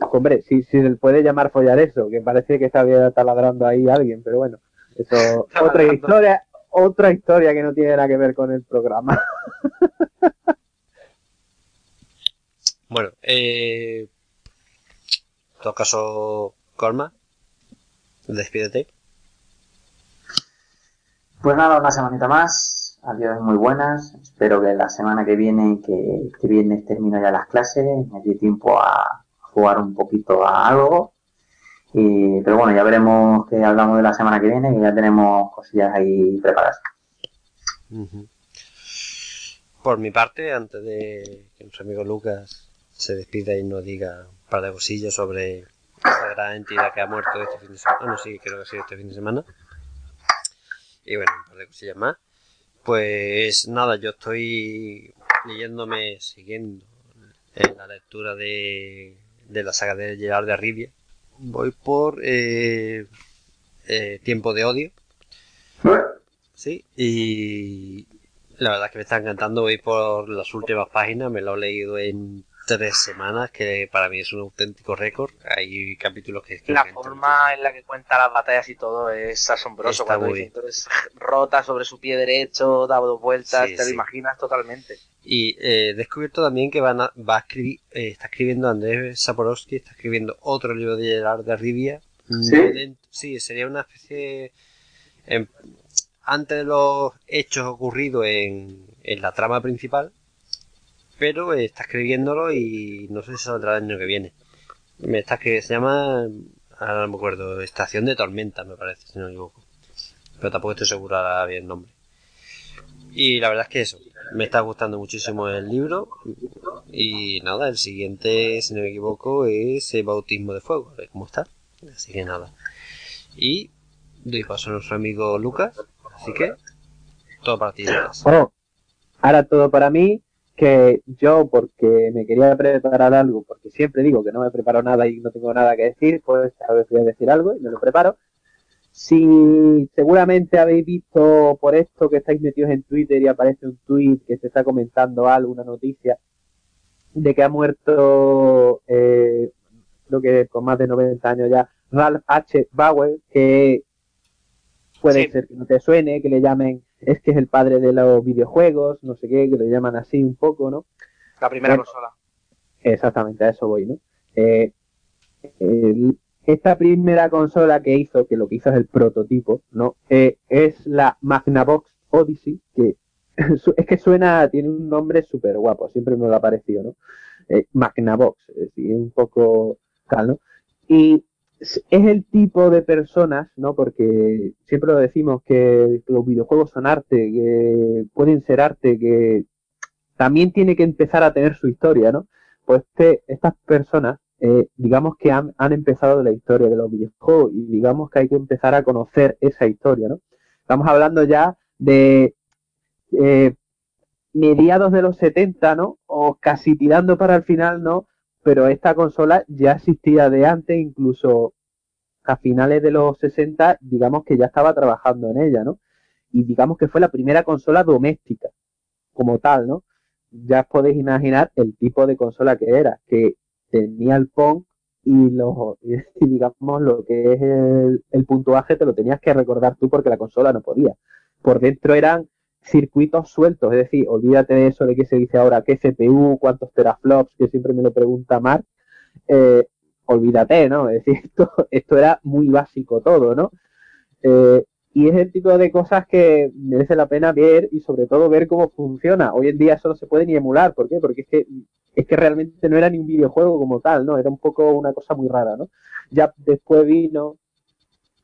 hombre, si, si se le puede llamar follar eso, que parece que está bien taladrando ahí alguien, pero bueno, eso, otra historia, otra historia que no tiene nada que ver con el programa. Bueno, eh. En todo caso, Colma, despídete. Pues nada, una semanita más. Adiós, muy buenas. Espero que la semana que viene, que este viernes termino ya las clases, me dé tiempo a jugar un poquito a algo. Y, pero bueno, ya veremos que hablamos de la semana que viene, que ya tenemos cosillas ahí preparadas. Por mi parte, antes de que nuestro amigo Lucas se despida y nos diga un par de cosillas sobre esta gran entidad que ha muerto este fin de semana, no, sí, creo que ha sido este fin de semana, y bueno, un par de cosillas más, pues nada, yo estoy leyéndome, siguiendo en la lectura de, de la saga de Gerard de Rivia, voy por eh, eh, Tiempo de Odio, Sí, y la verdad es que me está encantando. Voy por las últimas páginas, me lo he leído en tres semanas, que para mí es un auténtico récord. Hay capítulos que... la forma en la que cuenta las batallas y todo es asombroso. Está Cuando muy dice, entonces rota sobre su pie derecho, da dos vueltas, Sí, te lo imaginas totalmente. Y eh, he descubierto también que van a- va a escribir, eh, está escribiendo Andrés Saporowski, está escribiendo otro libro de Gerard de Rivia. ¿Sí? No dent- sí, sería una especie... en- antes de los hechos ocurridos en, en la trama principal, pero eh, está escribiéndolo y no sé si saldrá el año que viene. Me está que se llama, ahora no me acuerdo, Estación de Tormenta, me parece, si no me equivoco. Pero tampoco estoy seguro ahora bien el nombre. Y la verdad es que eso, me está gustando muchísimo el libro. Y nada, el siguiente, si no me equivoco, es el Bautismo de Fuego, a ver cómo está. Así que nada. Y doy paso a nuestro amigo Lucas, así que todo para ti, Lucas. Ahora todo para mí, que yo, porque me quería preparar algo, porque siempre digo que no me preparo nada y no tengo nada que decir, pues esta vez voy a decir algo y me lo preparo. Si seguramente habéis visto por esto que estáis metidos en Twitter y aparece un tweet que se está comentando algo, una noticia, de que ha muerto, eh, creo que con más de 90 años ya, Ralph H. Bauer, que puede Sí. ser que no te suene, que le llamen, es que es el padre de los videojuegos, no sé qué, que lo llaman así un poco, ¿no? La primera Bueno. consola. Exactamente, a eso voy, ¿no? Eh, el- esta primera consola que hizo, que lo que hizo es el prototipo, ¿no? Eh, es la Magnavox Odyssey, que es que suena, tiene un nombre súper guapo, siempre me lo ha parecido, ¿no? Eh, Magnavox, es decir, un poco tal, ¿no? Y es el tipo de personas, ¿no? Porque siempre lo decimos que los videojuegos son arte, que pueden ser arte, que también tiene que empezar a tener su historia, ¿no? Pues este- estas personas, eh, digamos que han, empezado la historia de los videojuegos y digamos que hay que empezar a conocer esa historia, ¿no? Estamos hablando ya de eh, mediados de los 70, ¿no? O casi tirando para el final, ¿no? Pero esta consola ya existía de antes, incluso a finales de los 60, digamos que ya estaba trabajando en ella, ¿no? Y digamos que fue la primera consola doméstica, como tal, ¿no? Ya os podéis imaginar el tipo de consola que era, que tenía el Pong y, los, y digamos lo que es el, el puntuaje te lo tenías que recordar tú porque la consola no podía. Por dentro eran circuitos sueltos, es decir, olvídate de eso de que se dice ahora qué CPU, cuántos teraflops, que siempre me lo pregunta Mark, eh, olvídate, ¿no? Es decir, esto, esto era muy básico todo, ¿no? Eh, y es el tipo de cosas que merece la pena ver y sobre todo ver cómo funciona. Hoy en día eso no se puede ni emular, ¿por qué? Porque es que es que realmente no era ni un videojuego como tal, ¿no? Era un poco una cosa muy rara, ¿no? Ya después vino,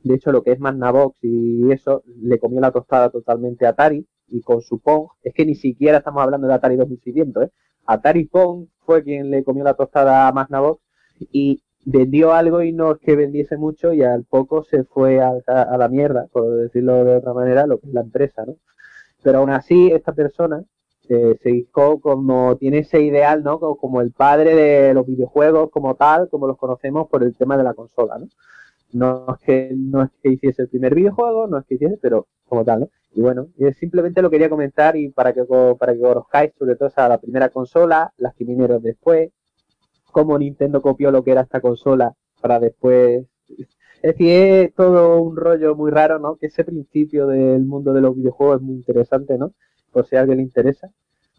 de hecho lo que es Magnavox y eso, le comió la tostada totalmente a Atari y con su Pong, es que ni siquiera estamos hablando de Atari 2600, ¿eh? Atari Pong fue quien le comió la tostada a Magnavox y vendió algo y no es que vendiese mucho y al poco se fue a, la mierda, por decirlo de otra manera, lo que es la empresa, ¿no? Pero aún así, esta persona eh, se hizo como, tiene ese ideal, ¿no? Como, el padre de los videojuegos como tal, como los conocemos por el tema de la consola, ¿no? No es que, no es que hiciese el primer videojuego, no es que hiciese, pero como tal, ¿no? Y bueno, simplemente lo quería comentar y para que, para que conozcáis sobre todo esa la primera consola, las que vinieron después, cómo Nintendo copió lo que era esta consola para después. Es decir, es todo un rollo muy raro, ¿no? Que ese principio del mundo de los videojuegos es muy interesante, ¿no? Por si a alguien le interesa.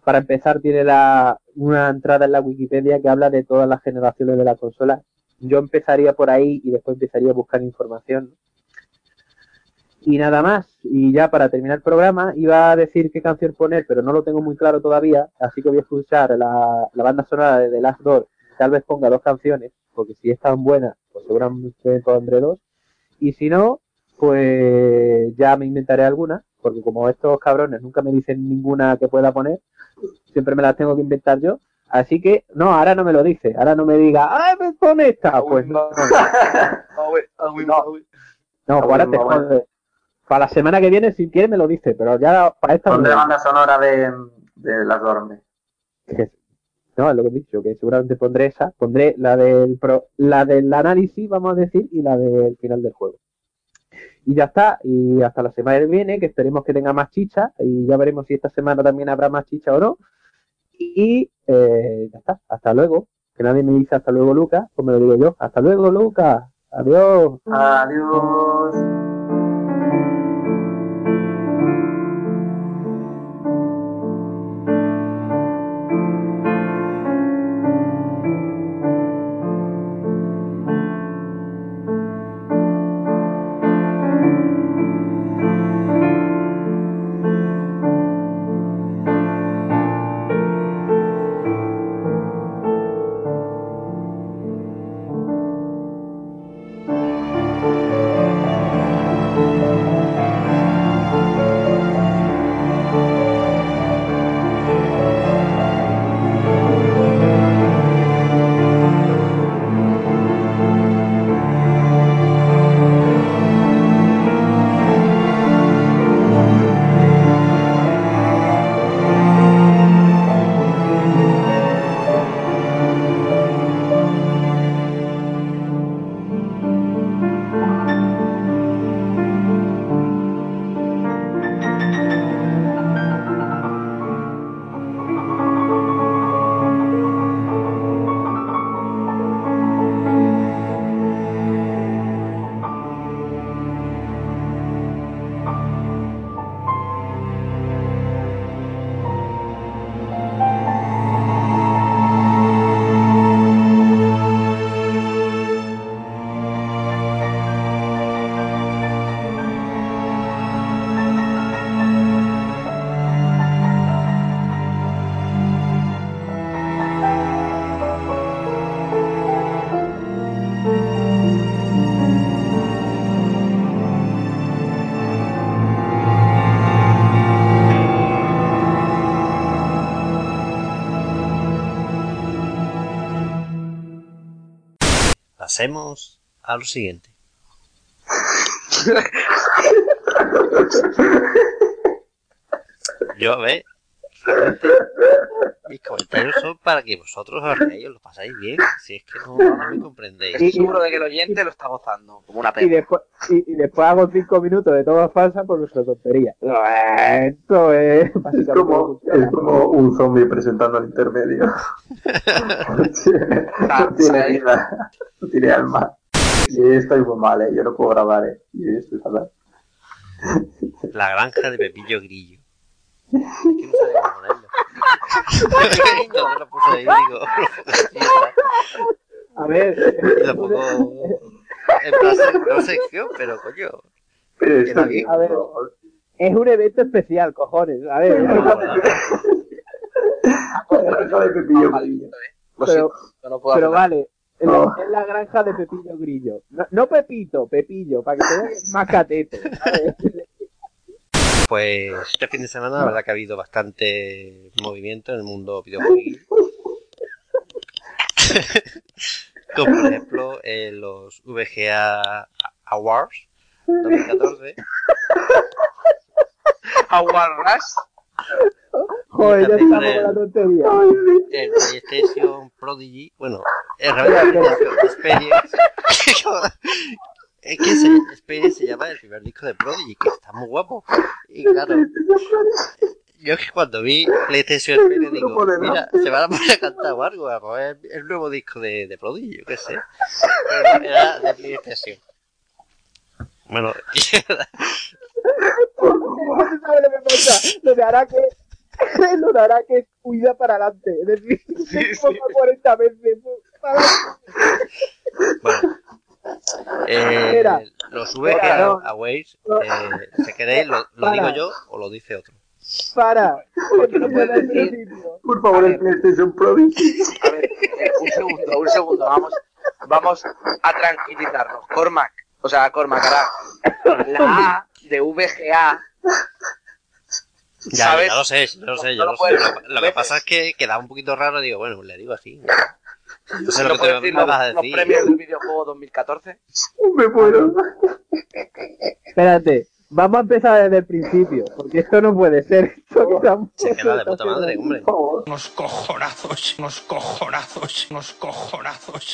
Para empezar, tiene la, una entrada en la Wikipedia que habla de todas las generaciones de la consola. Yo empezaría por ahí y después empezaría a buscar información. Y nada más. Y ya para terminar el programa, iba a decir qué canción poner, pero no lo tengo muy claro todavía. Así que voy a escuchar la, la banda sonora de The Last Door. Tal vez ponga dos canciones, porque si es tan buena, pues seguramente pondré dos. Y si no, pues ya me inventaré alguna, porque como estos cabrones nunca me dicen ninguna que pueda poner, siempre me las tengo que inventar yo. Así que, no, ahora no me lo dice, ahora no me diga, ¡ay, me pone esta! Pues no, no, no, pues ahora te jode. Para la semana que viene, si quiere, me lo dice, pero ya para esta. ¿Dónde banda sonora de, de las Dormes? No, es lo que he dicho, que seguramente pondré esa, pondré la del pro, la del análisis, vamos a decir, y la del final del juego. Y ya está, y hasta la semana que viene, que esperemos que tenga más chicha, y ya veremos si esta semana también habrá más chicha o no. Y eh, ya está, hasta luego. Que nadie me dice hasta luego, Lucas, pues me lo digo yo. Hasta luego, Lucas. Adiós. Adiós. Pasemos a lo siguiente. Yo, a ver, realmente comentarios son para que vosotros os reáis, os lo pasáis bien. Si es que no, no me comprendéis. Estoy seguro de que el oyente lo está gozando, como una Y pena. después, y, y después hago cinco minutos de toda falsa por nuestra tontería. Esto es Es básicamente como, es como un zombie presentando al intermedio. no tiene vida, no tiene alma. Y estoy muy mal, ¿eh? Yo no puedo grabar, ¿eh? Y estoy fatal. La granja de Pepillo Grillo. No lo puse ahí, digo. A ver, Y lo pongo en plan, no sección, pero coño. Pero está bien. A ver. es un evento especial, cojones. A ver, pero, vale. Es la, granja de Pepillo Grillo. No, no Pepito, Pepillo, para que se vea que es más catete. ¿sabes? Pues este fin de semana la verdad que ha habido bastante movimiento en el mundo videojuegos. Como por ejemplo eh, los VGA Awards 2014. Aguarras. Joder, ya estamos con la el- tontería. el PlayStation Prodigy, bueno, en realidad Experience, es que se, Experience se llama el primer disco de Prodigy, que está muy guapo. Y claro, yo que cuando vi PlayStation Experience digo, mira, se van a poner a cantar o algo, robar el, nuevo disco de, de Prodigy, yo qué sé. Pero era de PlayStation. Bueno, No se sabe lo que. Lo de lo de Arake cuida para adelante. Es decir, se ponga 40 veces. para Bueno. Eh, Espera. los VGA Espera, no. Aways, eh, si queréis, lo, lo digo yo o lo dice otro. Para. Porque no puedes decir-. Por favor, el PlayStation Prodigy. A ver, eh, un segundo, un segundo, vamos, vamos a tranquilizarnos. Cormac, o sea, Cormac, ahora, la A de VGA, Ya, ¿sabes? ya lo sé, ya lo sé, ya lo lo sé. Lo, lo que pasa es que quedaba un poquito raro, digo, bueno, pues le digo así. No sé ¿No lo que decir los, vas a los decir. premios del videojuego 2014? Me muero. Espérate. Vamos a empezar desde el principio. Porque esto no puede ser. Esto que estamos- Se queda de puta madre, hombre. Unos cojonazos, unos cojonazos, unos cojonazos.